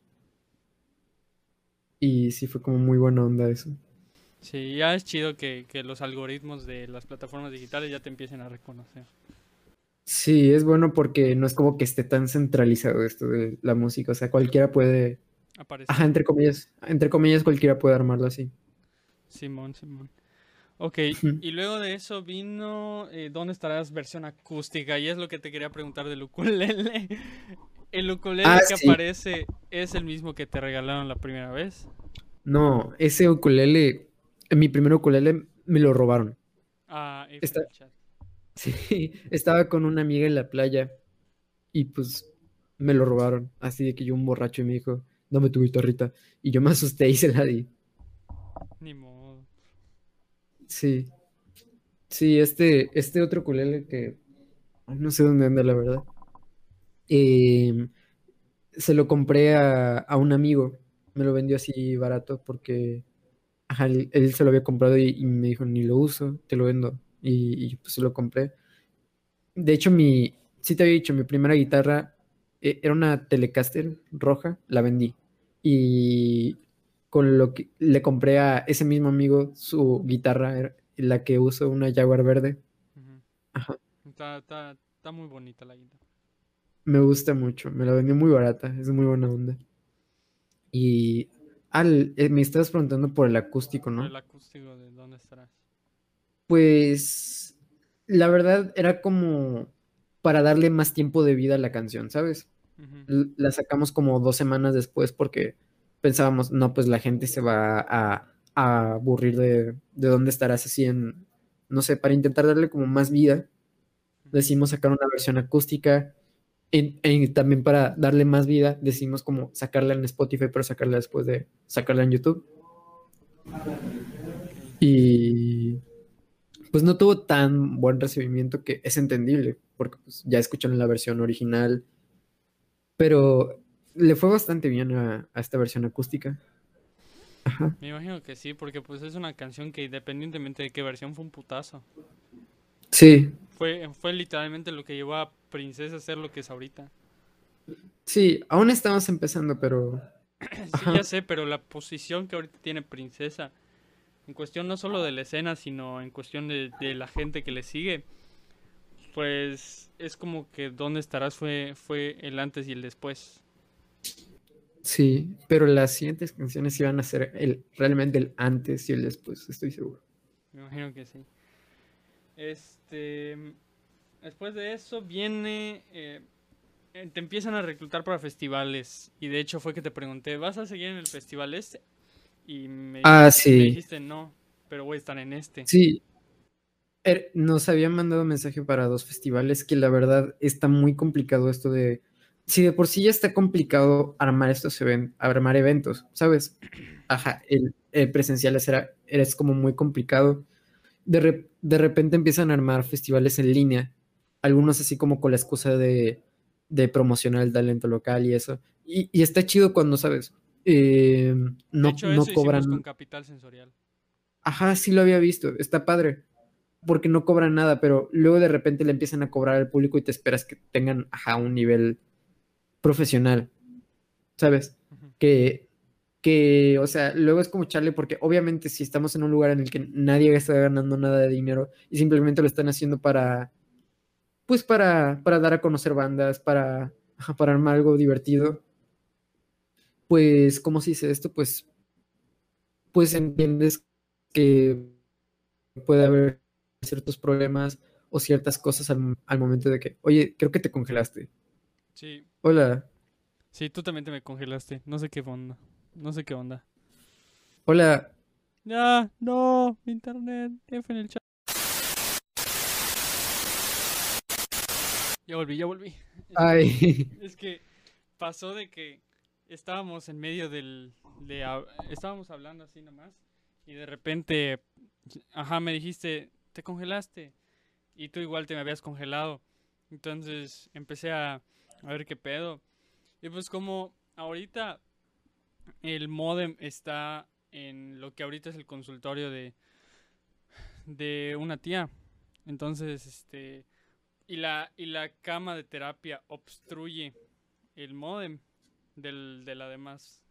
Y sí fue como muy buena onda eso. Sí, ya es chido que, que los algoritmos de las plataformas digitales ya te empiecen a reconocer. Sí, es bueno porque no es como que esté tan centralizado esto de la música, o sea, cualquiera puede, Aparece. ajá, entre comillas, entre comillas cualquiera puede armarlo así. Simón, Simón. Ok, y luego de eso vino eh, ¿Dónde estarás? versión acústica? Y es lo que te quería preguntar del ukulele. ¿El ukulele Ah, que sí. aparece es el mismo que te regalaron la primera vez? No, ese ukulele, mi primer ukulele me lo robaron. Ah, Está-. <laughs> Sí, estaba con una amiga en la playa y pues me lo robaron. Así de que yo un borracho y me dijo, dame tu guitarrita. Y yo me asusté y se la di. Ni modo. Sí. Sí, este, este otro ukulele que no sé dónde anda, la verdad. Em, se lo compré a, a un amigo. Me lo vendió así barato porque ajá, él, él se lo había comprado y, y me dijo, ni lo uso, te lo vendo. Y, y, pues se lo compré. De hecho, mi, sí te había dicho, mi primera guitarra eh, era una Telecaster roja, la vendí. Y con lo que le compré a ese mismo amigo su guitarra, la que uso, una Jaguar verde. Ajá. Está, está, está muy bonita la guitarra. Me gusta mucho, me la vendió muy barata, es muy buena onda. Y al, eh, me estabas preguntando por el acústico, ¿no? el acústico de ¿Dónde estarás? Pues la verdad era como para darle más tiempo de vida a la canción, ¿sabes? La sacamos como dos semanas después porque pensábamos, no, pues la gente se va a, a aburrir de, de dónde estarás así en, no sé, para intentar darle como más vida, decidimos sacar una versión acústica Y, y también para darle más vida, decidimos como sacarla en Spotify, pero sacarla después de sacarla en YouTube. Y pues no tuvo tan buen recibimiento que es entendible, porque pues, ya escucharon la versión original, pero le fue bastante bien a, a esta versión acústica. Ajá. Me imagino que sí, porque pues es una canción que independientemente de qué versión fue un putazo. Sí, Fue, fue literalmente lo que llevó a Princesa a ser lo que es ahorita. sí, aún estamos empezando, pero <clears throat> Sí, ya sé, pero la posición que ahorita tiene Princesa, en cuestión no solo de la escena, sino en cuestión de, de la gente que le sigue, pues es como que dónde estarás fue, fue el antes y el después. sí, pero las siguientes canciones iban a ser el, realmente el antes y el después, estoy seguro. Me imagino que sí. Este, después de eso viene, eh, te empiezan a reclutar para festivales y de hecho fue que te pregunté, ¿vas a seguir en el festival este? Y me, Ah, me sí. dijiste no, pero voy a estar en este. Sí, er- nos habían mandado mensaje para dos festivales que la verdad está muy complicado esto de... Si de por sí ya está complicado armar estos eventos, armar eventos, ¿sabes? Ajá, el, el presencial era, era es como muy complicado. De, re- de repente empiezan a armar festivales en línea, algunos así como con la excusa de, de promocionar el talento local y eso. Y, y está chido cuando, ¿sabes? Eh, De no, hecho, no eso cobran... con Capital Sensorial. Ajá, sí lo había visto, está padre, porque no cobran nada, pero luego de repente le empiezan a cobrar al público y te esperas que tengan, ajá, un nivel profesional, ¿sabes? Que, que, o sea, luego es como echarle, porque obviamente si estamos en un lugar en el que nadie está ganando nada de dinero y simplemente lo están haciendo para, pues para, para dar a conocer bandas, para, para armar algo divertido, pues, ¿cómo se dice esto? Pues, pues entiendes que puede haber ciertos problemas o ciertas cosas al, al momento de que, oye, creo que te congelaste. Sí, Hola, sí, tú también te me congelaste. No sé qué onda. No sé qué onda. hola. Ya, no, mi internet, F en el chat. Ya volví, ya volví. Ay, Es que pasó de que estábamos en medio del... De, estábamos hablando así nomás y de repente, ajá, me dijiste, te congelaste y tú igual te me habías congelado. Entonces empecé a, a ver qué pedo. Y pues como ahorita el modem está en lo que ahorita es el consultorio de, de una tía. Entonces, este... Y la, y la cama de terapia obstruye el modem del, de la demás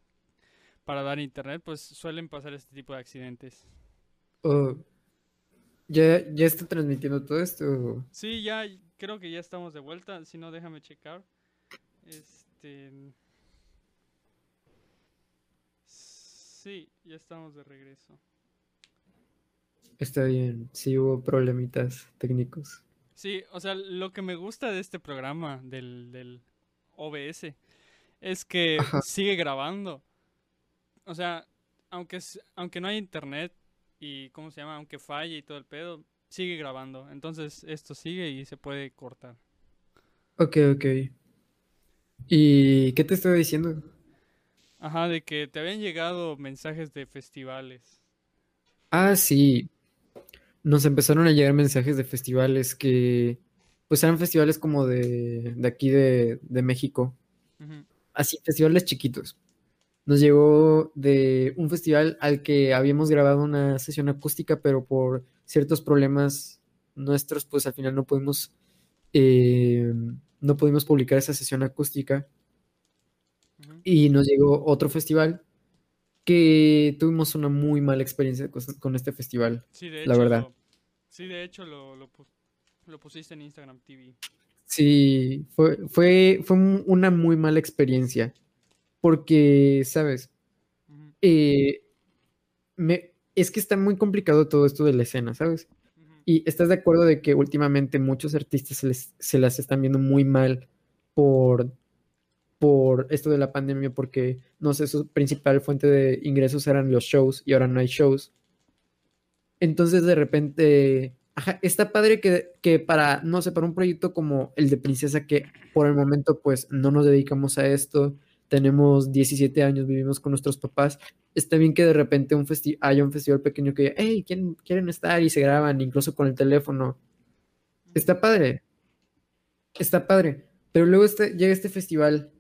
para dar internet, pues suelen pasar este tipo de accidentes. oh, ¿ya, ya está transmitiendo todo esto? Sí, ya creo que ya estamos de vuelta. Si no, déjame checar. Este. Sí, ya estamos de regreso. Está bien, sí hubo problemitas técnicos. Sí, o sea, lo que me gusta de este programa del, del OBS es que Ajá. sigue grabando. O sea, aunque, aunque no hay internet y, ¿cómo se llama? Aunque falle y todo el pedo, sigue grabando. Entonces esto sigue y se puede cortar. Ok, ok. ¿Y qué te estaba diciendo? Ajá, de que te habían llegado mensajes de festivales. Ah, sí. Nos empezaron a llegar mensajes de festivales que, pues eran festivales como de, de aquí de, de México. Así, festivales chiquitos. Nos llegó de un festival al que habíamos grabado una sesión acústica, pero por ciertos problemas nuestros, pues al final no pudimos, eh, no pudimos publicar esa sesión acústica. Y nos llegó otro festival que tuvimos una muy mala experiencia con, este festival. Sí, de La hecho, verdad. lo- sí, de hecho lo, lo, pu- lo pusiste en Instagram TV. Sí, fue, fue, fue un- una muy mala experiencia. Porque, ¿sabes? Eh, me, es que está muy complicado todo esto de la escena, ¿sabes? Y estás de acuerdo de que últimamente muchos artistas se, les- se las están viendo muy mal por, por esto de la pandemia, porque, no sé, su principal fuente de ingresos eran los shows y ahora no hay shows. Entonces, de repente, ajá, está padre que, que para, no sé, para un proyecto como el de Princesa, que por el momento pues no nos dedicamos a esto, tenemos 17 años, vivimos con nuestros papás, está bien que de repente un festi- haya un festival pequeño que, hey, ¿quieren, quieren estar? Y se graban, incluso con el teléfono. Está padre. Está padre. Pero luego este, llega este festival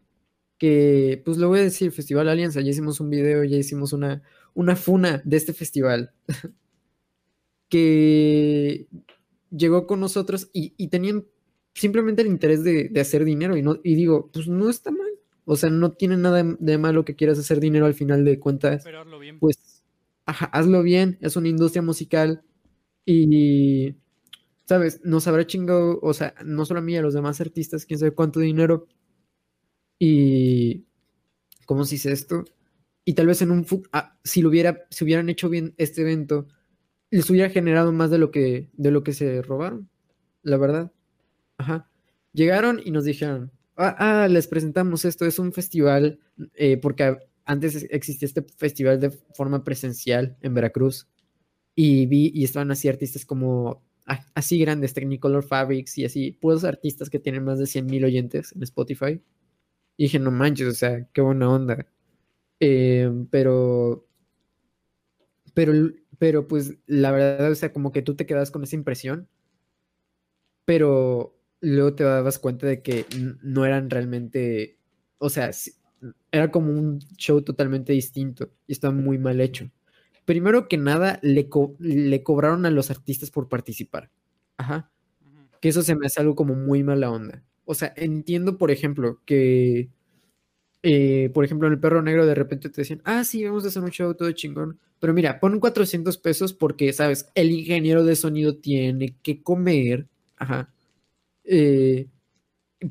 que, pues lo voy a decir, Festival Alianza, ya hicimos un video, ya hicimos una, una funa de este festival <laughs> que llegó con nosotros y, y tenían simplemente el interés de, de hacer dinero y, no, y digo, pues no está mal. O sea, no tiene nada de- malo que quieras hacer dinero al final de cuentas Pero hazlo bien. pues, ajá, hazlo bien, es una industria musical y, ¿sabes? Nos habrá chingado, o sea, no solo a mí, a los demás artistas, quién sabe cuánto dinero y, ¿cómo se dice esto? Y tal vez en un, ah, si lo hubiera, si hubieran hecho bien este evento, les hubiera generado más de lo que, de lo que se robaron, la verdad. Ajá. Llegaron y nos dijeron, ah, ah, les presentamos esto, es un festival, eh, porque antes es- existía este festival de forma presencial en Veracruz y vi y estaban así artistas como ah, así grandes, Technicolor Fabrics y así, puros artistas que tienen más de 100 mil oyentes en Spotify. Y dije, no manches, o sea, qué buena onda. Eh, pero, pero, pero pues la verdad, o sea, como que tú te quedas con esa impresión, pero luego te dabas cuenta de que no eran realmente, o sea, era como un show totalmente distinto y estaba muy mal hecho. Primero que nada, le, co- le cobraron a los artistas por participar. Ajá. Que eso se me hace algo como muy mala onda. O sea, entiendo, por ejemplo, que, eh, por ejemplo, en el Perro Negro de repente te decían, ah, sí, vamos a hacer un show todo chingón. Pero mira, pon 400 pesos porque, ¿sabes? El ingeniero de sonido tiene que comer. Ajá. Eh,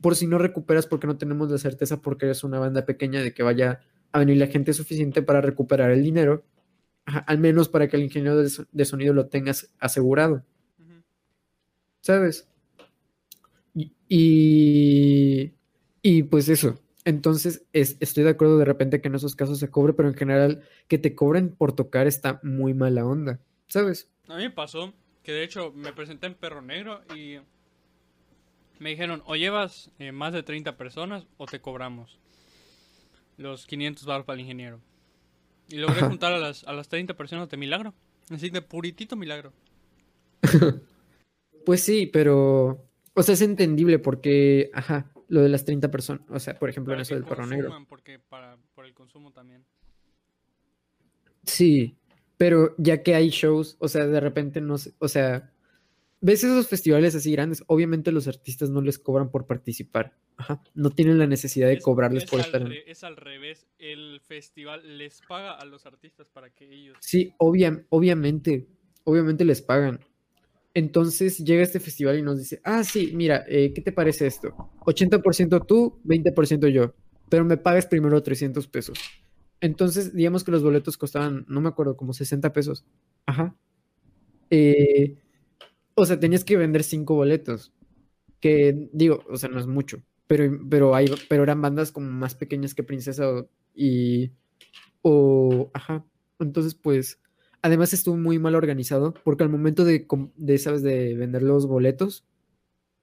por si no recuperas porque no tenemos la certeza porque eres una banda pequeña de que vaya a venir la gente suficiente para recuperar el dinero. Ajá, al menos para que el ingeniero de, so- de sonido lo tengas asegurado. ¿sabes? Y, y, y, pues eso. Entonces, es- estoy de acuerdo de repente que en esos casos se cobre, pero en general que te cobren por tocar está muy mala onda, ¿sabes? A mí me pasó que de hecho me presenté en Perro Negro y me dijeron o llevas eh, más de 30 personas o te cobramos los 500 baros para el ingeniero. Y logré Ajá. juntar a las, a las 30 personas de milagro. Así de puritito milagro. <laughs> Pues sí, pero, o sea, es entendible porque, ajá, lo de las 30 personas, o sea, por ejemplo, en eso del perro negro. porque para, por el consumo también. Sí, pero ya que hay shows, o sea, de repente no sé, o sea, ves esos festivales así grandes, obviamente los artistas no les cobran por participar, ajá, no tienen la necesidad de Es- cobrarles es por estar en... Es al revés. El festival les paga a los artistas para que ellos... Sí, obvia- obviamente, obviamente les pagan. Entonces llega este festival y nos dice, ah, sí, mira, eh, ¿qué te parece esto? 80% tú, 20% yo, pero me pagas primero 300 pesos. Entonces, digamos que los boletos costaban, no me acuerdo, como 60 pesos. Ajá. Eh, o sea, tenías que vender cinco boletos, que digo, o sea, no es mucho, pero, pero, hay, pero eran bandas como más pequeñas que Princesa y, o, ajá. Entonces, pues, además estuvo muy mal organizado, porque al momento de, de ¿sabes?, de vender los boletos,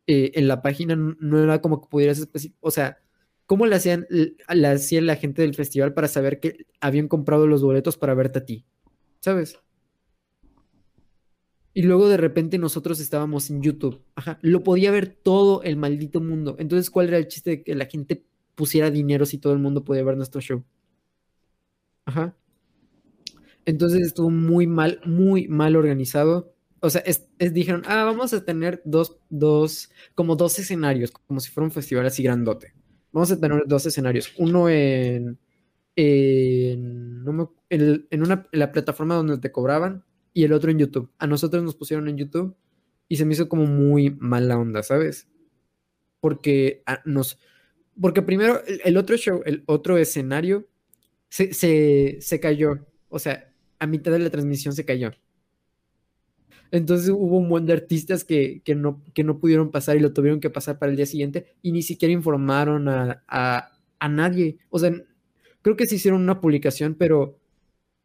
eh, en la página no era como que pudieras o sea, ¿cómo le hacían, l- le hacía la gente del festival para saber que habían comprado los boletos para verte a ti? ¿Sabes? Y luego de repente nosotros estábamos en YouTube. Ajá, lo podía ver todo el maldito mundo. Entonces, ¿cuál era el chiste de que la gente pusiera dinero si todo el mundo podía ver nuestro show? Ajá. Entonces estuvo muy mal, muy mal organizado. O sea, es, dijeron, ah, vamos a tener dos, dos, como dos escenarios, como si fuera un festival así grandote. Vamos a tener dos escenarios. Uno en, en, en una, la plataforma donde te cobraban y el otro en YouTube. A nosotros nos pusieron en YouTube y se me hizo como muy mala onda, ¿sabes? Porque ah, nos, porque primero el, el otro show, el otro escenario se, se, se cayó. O sea, a mitad de la transmisión se cayó. Entonces hubo un buen de artistas que, que no, que no pudieron pasar y lo tuvieron que pasar para el día siguiente y ni siquiera informaron a, a, a nadie. O sea, creo que se hicieron una publicación, pero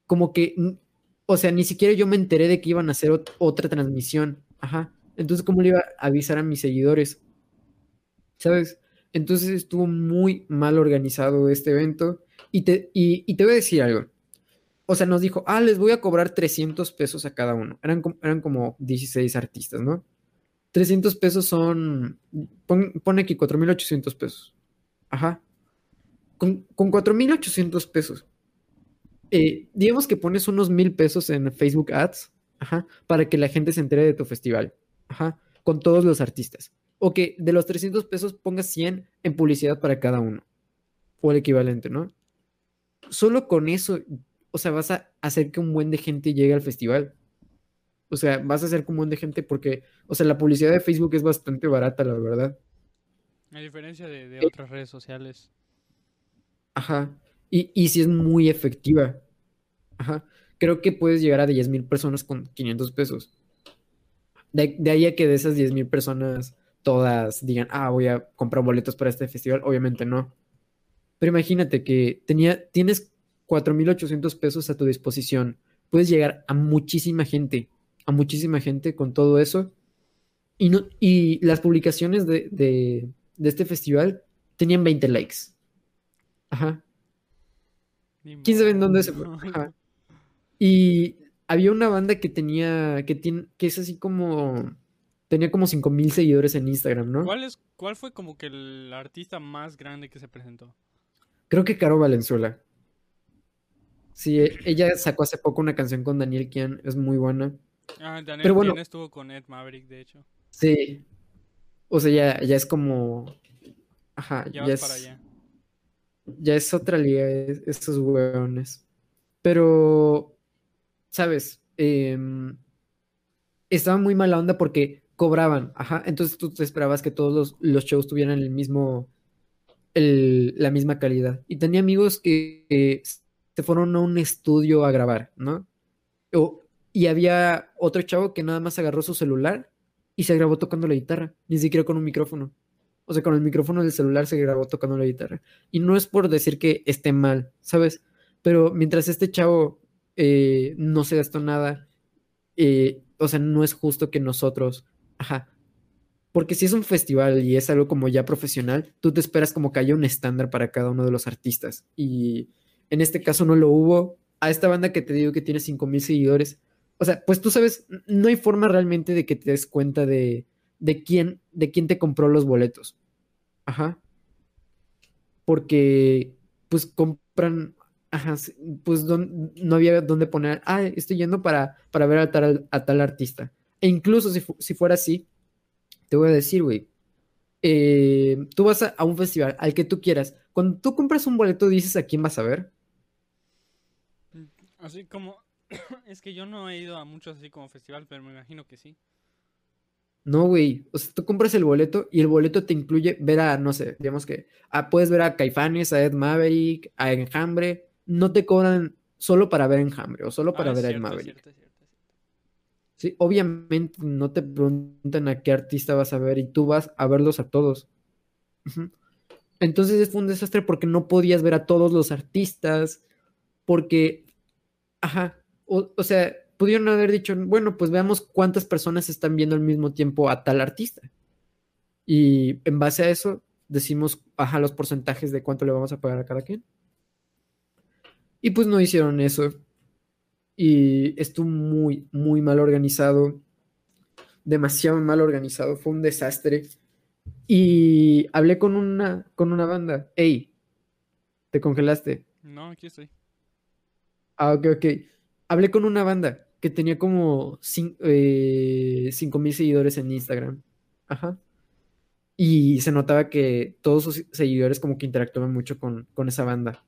como que, o sea, ni siquiera yo me enteré de que iban a hacer ot- otra transmisión Ajá. Entonces, ¿cómo le iba a avisar a mis seguidores? ¿Sabes? Entonces estuvo muy mal organizado este evento. Y te, y, y te voy a decir algo. O sea, nos dijo, ah, les voy a cobrar 300 pesos a cada uno. Eran, eran como 16 artistas, ¿no? 300 pesos son, pon, pone aquí 4.800 pesos. Ajá. Con, con 4.800 pesos. eh, digamos que pones unos mil pesos en Facebook Ads, ajá, para que la gente se entere de tu festival, ajá, con todos los artistas. O que de los 300 pesos pongas 100 en publicidad para cada uno. O el equivalente, ¿no? Solo con eso, o sea, vas a hacer que un buen de gente llegue al festival. O sea, vas a hacer que un buen de gente porque, o sea, la publicidad de Facebook es bastante barata, la verdad. A diferencia de, de otras redes sociales. Ajá. Y, y sí es muy efectiva. Ajá. Creo que puedes llegar a 10.000 personas con 500 pesos. De, de ahí a que de esas 10.000 personas todas digan, ah, voy a comprar boletos para este festival. Obviamente no. Pero imagínate que tenía, tienes 4.800 pesos a tu disposición. Puedes llegar a muchísima gente. A muchísima gente con todo eso. Y, no, y las publicaciones de, de, de este festival tenían 20 likes. Ajá. ¿Quién sabe en dónde se fue? <laughs> Ajá. Y había una banda que tenía, que tiene, que es así como, tenía como 5000 seguidores en Instagram, ¿no? ¿Cuál, es, ¿Cuál fue como que el artista más grande que se presentó? Creo que Caro Valenzuela. Sí, e- ella sacó hace poco una canción con Daniel Kian, es muy buena. Ah, Daniel Pero bueno. Kian estuvo con Ed Maverick, de hecho. Sí. O sea, ya, ya es como, ajá, Ya ya vas para es, allá. ya es otra liga, es- esos hueones. Pero, ¿sabes? Em, estaba muy mala onda porque cobraban, ajá. Entonces tú te esperabas que todos los, los shows tuvieran el mismo, el- la misma calidad. Y tenía amigos que, que se fueron a un estudio a grabar, ¿no? O- y había otro chavo que nada más agarró su celular y se grabó tocando la guitarra, ni siquiera con un micrófono. O sea, con el micrófono del celular se grabó tocando la guitarra. Y no es por decir que esté mal, ¿sabes? Pero mientras este chavo eh, no se gastó nada, eh, o sea, no es justo que nosotros, ajá, porque si es un festival y es algo como ya profesional, tú te esperas como que haya un estándar para cada uno de los artistas. Y en este caso no lo hubo. A esta banda que te digo que tiene 5000 seguidores, o sea, pues tú sabes, no hay forma realmente de que te des cuenta de, de quién, de quién te compró los boletos. Ajá. Porque, pues compran, ajá, pues no había dónde poner, ah, estoy yendo para, para ver a tal, a tal artista. E incluso si, si fuera así, te voy a decir, güey, eh, tú vas a un festival, al que tú quieras. Cuando tú compras un boleto, dices a quién vas a ver. Así como. <coughs> es que yo no he ido a muchos así como festival, pero me imagino que sí. No, güey. O sea, tú compras el boleto y el boleto te incluye ver a, no sé, digamos que ah, puedes ver a Caifanes, a Ed Maverick, a Enjambre. No te cobran solo para ver Enjambre o solo para Ah, ver a Ed cierto, Maverick. cierto, cierto, cierto. Sí, obviamente no te preguntan a qué artista vas a ver y tú vas a verlos a todos. Entonces fue un desastre porque no podías ver a todos los artistas, porque, ajá, o, sea, pudieron haber dicho, bueno, pues veamos cuántas personas están viendo al mismo tiempo a tal artista. Y en base a eso decimos, ajá, los porcentajes de cuánto le vamos a pagar a cada quien. Y pues no hicieron eso y estuvo muy, muy mal organizado, demasiado mal organizado, fue un desastre. Y hablé con una, con una banda, hey, te congelaste. No, aquí estoy. Ah, ok, ok. Hablé con una banda que tenía como 5 mil seguidores en Instagram. Ajá. Y se notaba que todos sus seguidores como que interactuaban mucho con, con esa banda.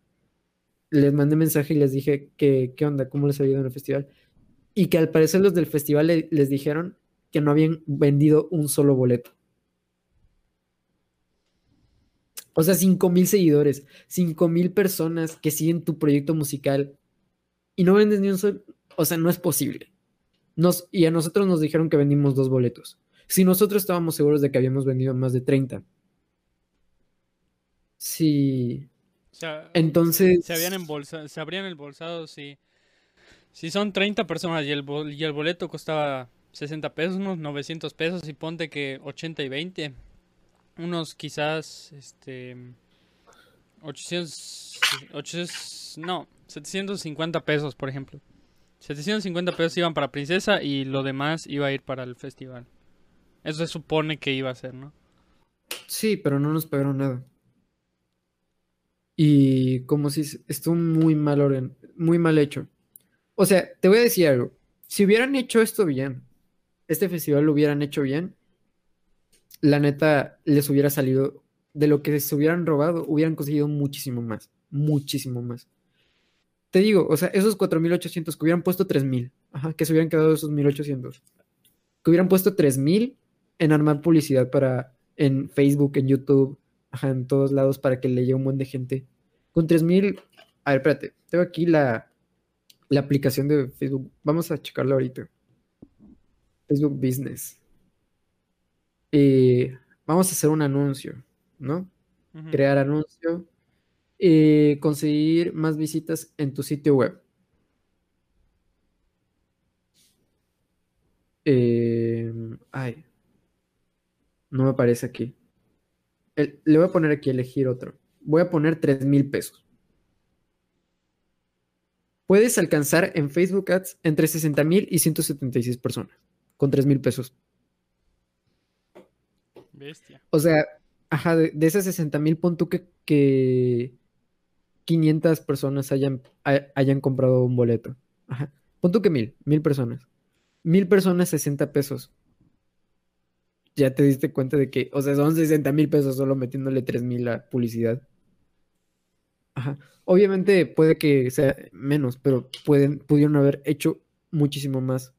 Les mandé mensaje y les dije que qué onda, cómo les ha ido en el festival. Y que al parecer los del festival le- les dijeron que no habían vendido un solo boleto. O sea, 5 mil seguidores, 5 mil personas que siguen tu proyecto musical y no vendes ni un solo. O sea, no es posible. Nos, y a nosotros nos dijeron que vendimos dos boletos. Si nosotros estábamos seguros de que habíamos vendido más de 30. Sí. O sea, Entonces. se habían embolsado, se habrían embolsado si, si son 30 personas y el, bol- y el boleto costaba 60 pesos, unos 900 pesos y ponte que 80 y 20. Unos quizás, este, 800, 800, no, 750 pesos, por ejemplo. 750 pesos iban para Princesa y lo demás iba a ir para el festival. Eso se supone que iba a ser, ¿no? Sí, pero no nos pagaron nada. Y como si estuvo muy mal organ- muy mal hecho. O sea, te voy a decir algo. Si hubieran hecho esto bien, este festival lo hubieran hecho bien, la neta les hubiera salido de lo que se hubieran robado, hubieran conseguido muchísimo más, muchísimo más. Te digo, o sea, esos 4.800 que hubieran puesto 3.000, ajá, que se hubieran quedado esos 1.800, que hubieran puesto 3.000 en armar publicidad para en Facebook, en YouTube, ajá, en todos lados para que le llegue un buen de gente. Con 3000, a ver, espérate, tengo aquí la, la aplicación de Facebook. Vamos a checarla ahorita. Facebook Business. Eh, vamos a hacer un anuncio, ¿no? Crear anuncio. Eh, conseguir más visitas en tu sitio web. Eh, ay, no me aparece aquí. El- le voy a poner aquí elegir otro. Voy a poner 3 mil pesos. Puedes alcanzar en Facebook Ads entre 60 mil y 176 personas con 3 mil pesos. Bestia. O sea, ajá, de, de esas 60 mil, pon tú que, que 500 personas hayan, ha- hayan comprado un boleto. Ajá. Pon tú que mil, mil personas. Mil personas, 60 pesos. Ya te diste cuenta de que, o sea, son 60 mil pesos solo metiéndole 3 mil a publicidad. Ajá. Obviamente puede que sea menos, pero pueden, pudieron haber hecho muchísimo más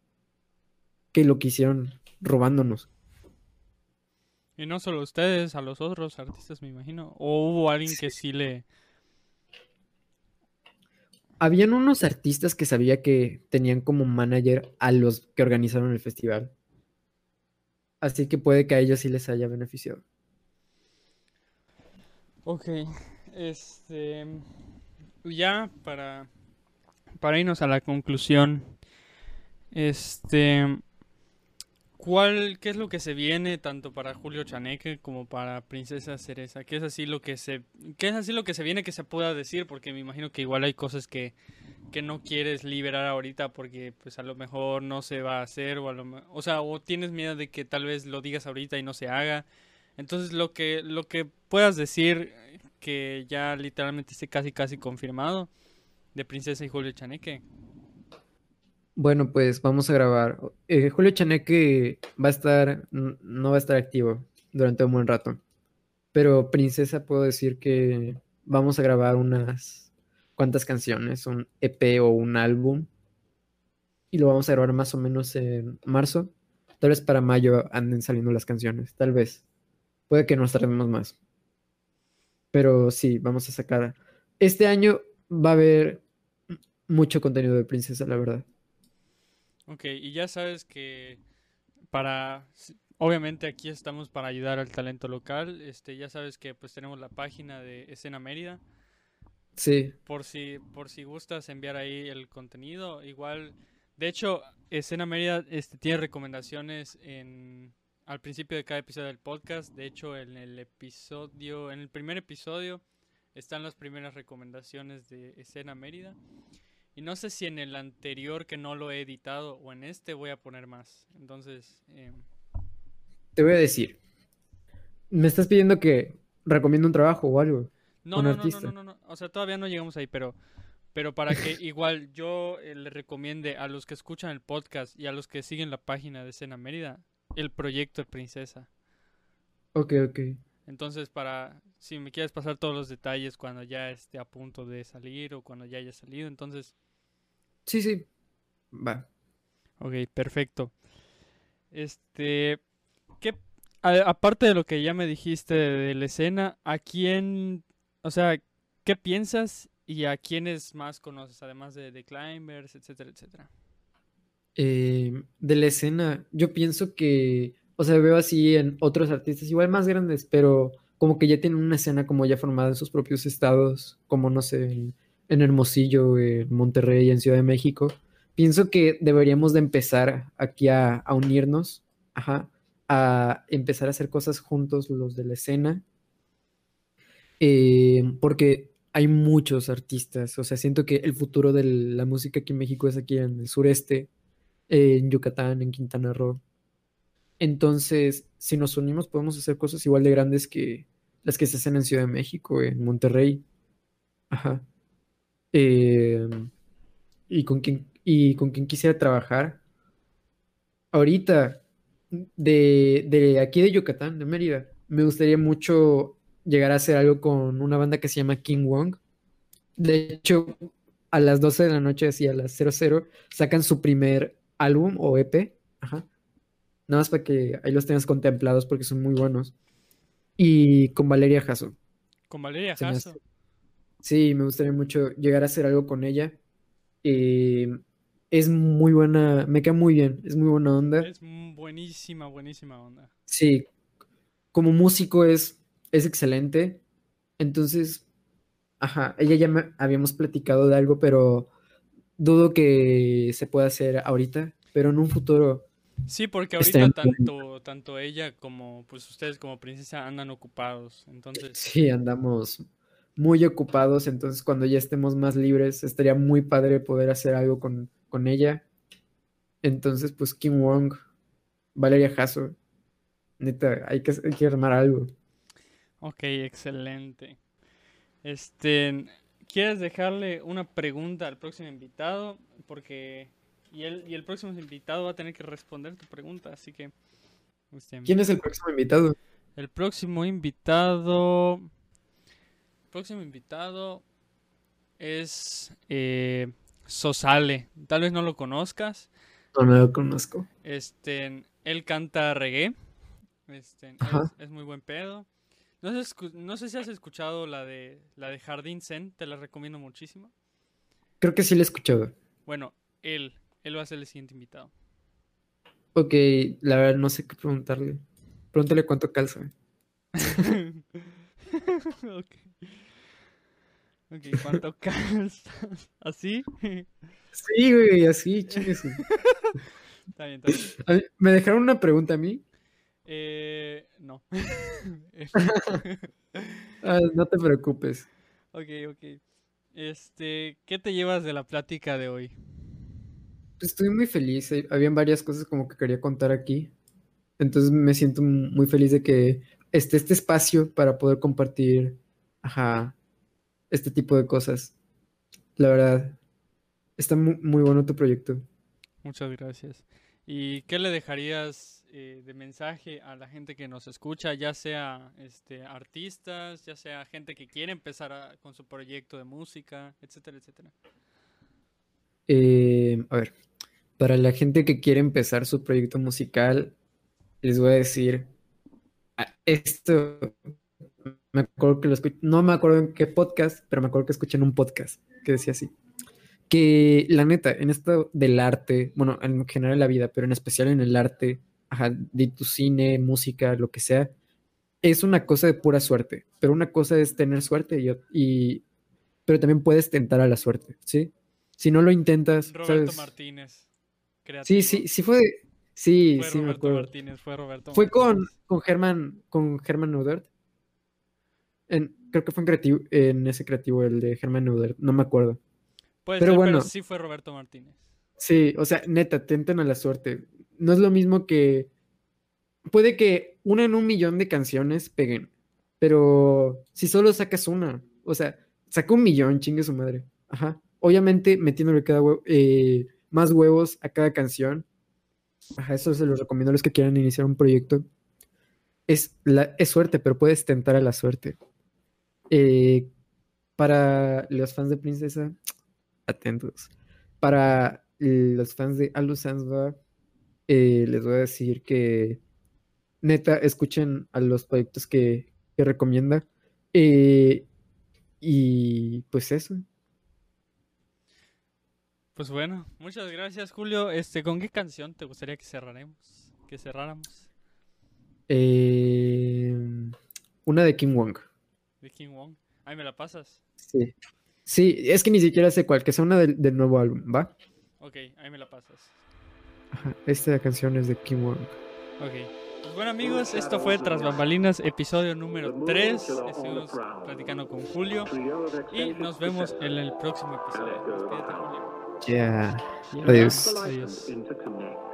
que lo que hicieron robándonos. Y no solo ustedes, a los otros artistas, me imagino. O hubo alguien que sí le... Habían unos artistas que sabía que tenían como manager a los que organizaron el festival. Así que puede que a ellos sí les haya beneficiado. Ok, este... Ya para, para irnos a la conclusión, este... ¿Cuál, qué es lo que se viene tanto para Julio Chaneque como para Princesa Cereza? ¿Qué es así lo que se, qué es así lo que se viene que se pueda decir? Porque me imagino que igual hay cosas que, que no quieres liberar ahorita porque pues a lo mejor no se va a hacer o a lo o sea, o tienes miedo de que tal vez lo digas ahorita y no se haga. Entonces lo que lo que puedas decir que ya literalmente esté casi casi confirmado de Princesa y Julio Chaneque. Bueno, pues vamos a grabar. Eh, Julio Chaneque va a estar, no va a estar activo durante un buen rato. Pero Princesa puedo decir que vamos a grabar unas cuantas canciones, un EP o un álbum. Y lo vamos a grabar más o menos en marzo. Tal vez para mayo anden saliendo las canciones, tal vez. Puede que nos tardemos más. Pero sí, vamos a sacar. Este año va a haber mucho contenido de Princesa, la verdad. Ok, y ya sabes que para, obviamente aquí estamos para ayudar al talento local, este, ya sabes que pues tenemos la página de Escena Mérida, Sí, por si, por si gustas enviar ahí el contenido, igual, de hecho, Escena Mérida, este, tiene recomendaciones en, al principio de cada episodio del podcast, de hecho, en el episodio, en el primer episodio están las primeras recomendaciones de Escena Mérida. Y no sé si en el anterior que no lo he editado o en este voy a poner más. Entonces, em, te voy a decir. Me estás pidiendo que recomiende un trabajo o algo. no, Un no, no, no, no, no. O sea, todavía no llegamos ahí, pero, pero para que <laughs> igual yo eh, le recomiende a los que escuchan el podcast y a los que siguen la página de Escena Mérida el proyecto de Princesa. Ok, ok. Entonces, para si me quieres pasar todos los detalles cuando ya esté a punto de salir o cuando ya haya salido, entonces Sí, sí. Va. Ok, perfecto. Este, ¿qué, a- aparte de lo que ya me dijiste de, de la escena, ¿a quién, o sea, qué piensas y a quiénes más conoces, además de The Climbers, etcétera, etcétera? Eh, de la escena, yo pienso que, o sea, veo así en otros artistas igual más grandes, pero como que ya tienen una escena como ya formada en sus propios estados, como no sé, en, en Hermosillo, en Monterrey, en Ciudad de México. pienso que deberíamos de empezar aquí a, unirnos, ajá, a empezar a hacer cosas juntos los de la escena, eh, porque hay muchos artistas, o sea, siento que el futuro de la música aquí en México es aquí en el sureste, en Yucatán, en Quintana Roo. Entonces, si nos unimos, podemos hacer cosas igual de grandes que las que se hacen en Ciudad de México, en Monterrey. Ajá. Eh, y con quien, y con quien quisiera trabajar. Ahorita, de, de aquí de Yucatán, de Mérida, me gustaría mucho llegar a hacer algo con una banda que se llama King Wong. De hecho, a las 12 de la noche, así a las 00, sacan su primer álbum o EP. Ajá. Nada más para que ahí los tengas contemplados porque son muy buenos. Y con Valeria Jasso. Con Valeria Jasso. Sí, me gustaría mucho llegar a hacer algo con ella. Eh, es muy buena, me queda muy bien, es muy buena onda. Es buenísima, buenísima onda. Sí, como músico es, es excelente. Entonces, ajá, ella ya me habíamos platicado de algo, pero dudo que se pueda hacer ahorita, pero en un futuro. Sí, porque ahorita tanto, tanto ella como pues ustedes como princesa andan ocupados. Entonces, Sí, andamos muy ocupados, entonces cuando ya estemos más libres, estaría muy padre poder hacer algo con, con ella. Entonces, pues Kim Wong, Valeria Jasso, neta, hay que, hay que armar algo. ok, excelente. Este, ¿quieres dejarle una pregunta al próximo invitado? Porque y el, y el próximo invitado va a tener que responder tu pregunta, así que este, ¿Quién es el próximo invitado? el próximo invitado, próximo invitado es eh, Sosale. Tal vez no lo conozcas. No, no lo conozco. Este, él canta reggae. Este, es, muy buen pedo. No sé, no sé si has escuchado la de la de Jardín Zen, te la recomiendo muchísimo. Creo que sí lo he escuchado. Bueno, él, él va a ser el siguiente invitado. Ok, la verdad no sé qué preguntarle. Pregúntale cuánto calza. <laughs> ok. Ok, ¿cuánto <laughs> calzas? <laughs> ¿Así? Sí, güey, así, chingues. Está bien, está bien. ¿Me dejaron una pregunta a mí? Eh, no. <laughs> Ah, no te preocupes. ok, ok. Este, ¿qué te llevas de la plática de hoy? Pues Estoy muy feliz. eh, Habían varias cosas como que quería contar aquí. Entonces me siento muy feliz de que esté este espacio para poder compartir, ajá, este tipo de cosas. La verdad, está mu- muy, bueno tu proyecto. Muchas gracias. ¿Y qué le dejarías eh, de mensaje a la gente que nos escucha, ya sea este, artistas, ya sea gente que quiere empezar a- con su proyecto de música, etcétera, etcétera? Eh, a ver, para la gente que quiere empezar su proyecto musical, les voy a decir, esto, me acuerdo que lo escuché, no me acuerdo en qué podcast, pero me acuerdo que escuché en un podcast que decía así, que la neta, en esto del arte, bueno, en general en la vida, pero en especial en el arte, ajá, de tu cine, música, lo que sea, es una cosa de pura suerte, pero una cosa es tener suerte y, y- pero también puedes tentar a la suerte, ¿sí? Si no lo intentas, Roberto ¿sabes? Martínez, Sí, creativo. sí, sí fue, sí, Fue sí me Roberto acuerdo. Martínez, fue Roberto Fue con, Martínez. con Germán, con Germán Neudert. En, creo que fue en creativo, en ese creativo, el de Germán Neudert, no me acuerdo. Puede pero ser, bueno. pero sí fue Roberto Martínez. Sí, o sea, neta, tenten a la suerte. No es lo mismo que. Puede que una en un millón de canciones peguen, pero si solo sacas una, o sea, saca un millón, chingue su madre. Ajá. Obviamente metiéndole cada eh, más huevos a cada canción. Ajá, eso se los recomiendo a los que quieran iniciar un proyecto. Es, la, es suerte, pero puedes tentar a la suerte. Eh, para los fans de Princesa, atentos. Para los fans de Alu Sanzba, eh, les voy a decir que neta, escuchen a los proyectos que, que recomienda. Eh, y pues eso. Pues bueno, muchas gracias, Julio. Este, ¿con qué canción te gustaría que cerraremos? Que cerráramos Eh, una de Kim Wong. De King Wong. Ay, ¿me la pasas? Sí. Sí, es que ni siquiera sé cuál, que sea una del, del nuevo álbum, ¿va? Ok, ahí me la pasas. Ajá, Esta canción es de Kim Wong. Ok. Pues bueno amigos, esto fue Tras Bambalinas, episodio número 3. Estuvimos platicando con Julio y nos vemos en el próximo episodio. Ya. Ya. Adiós. Adiós. interconnect.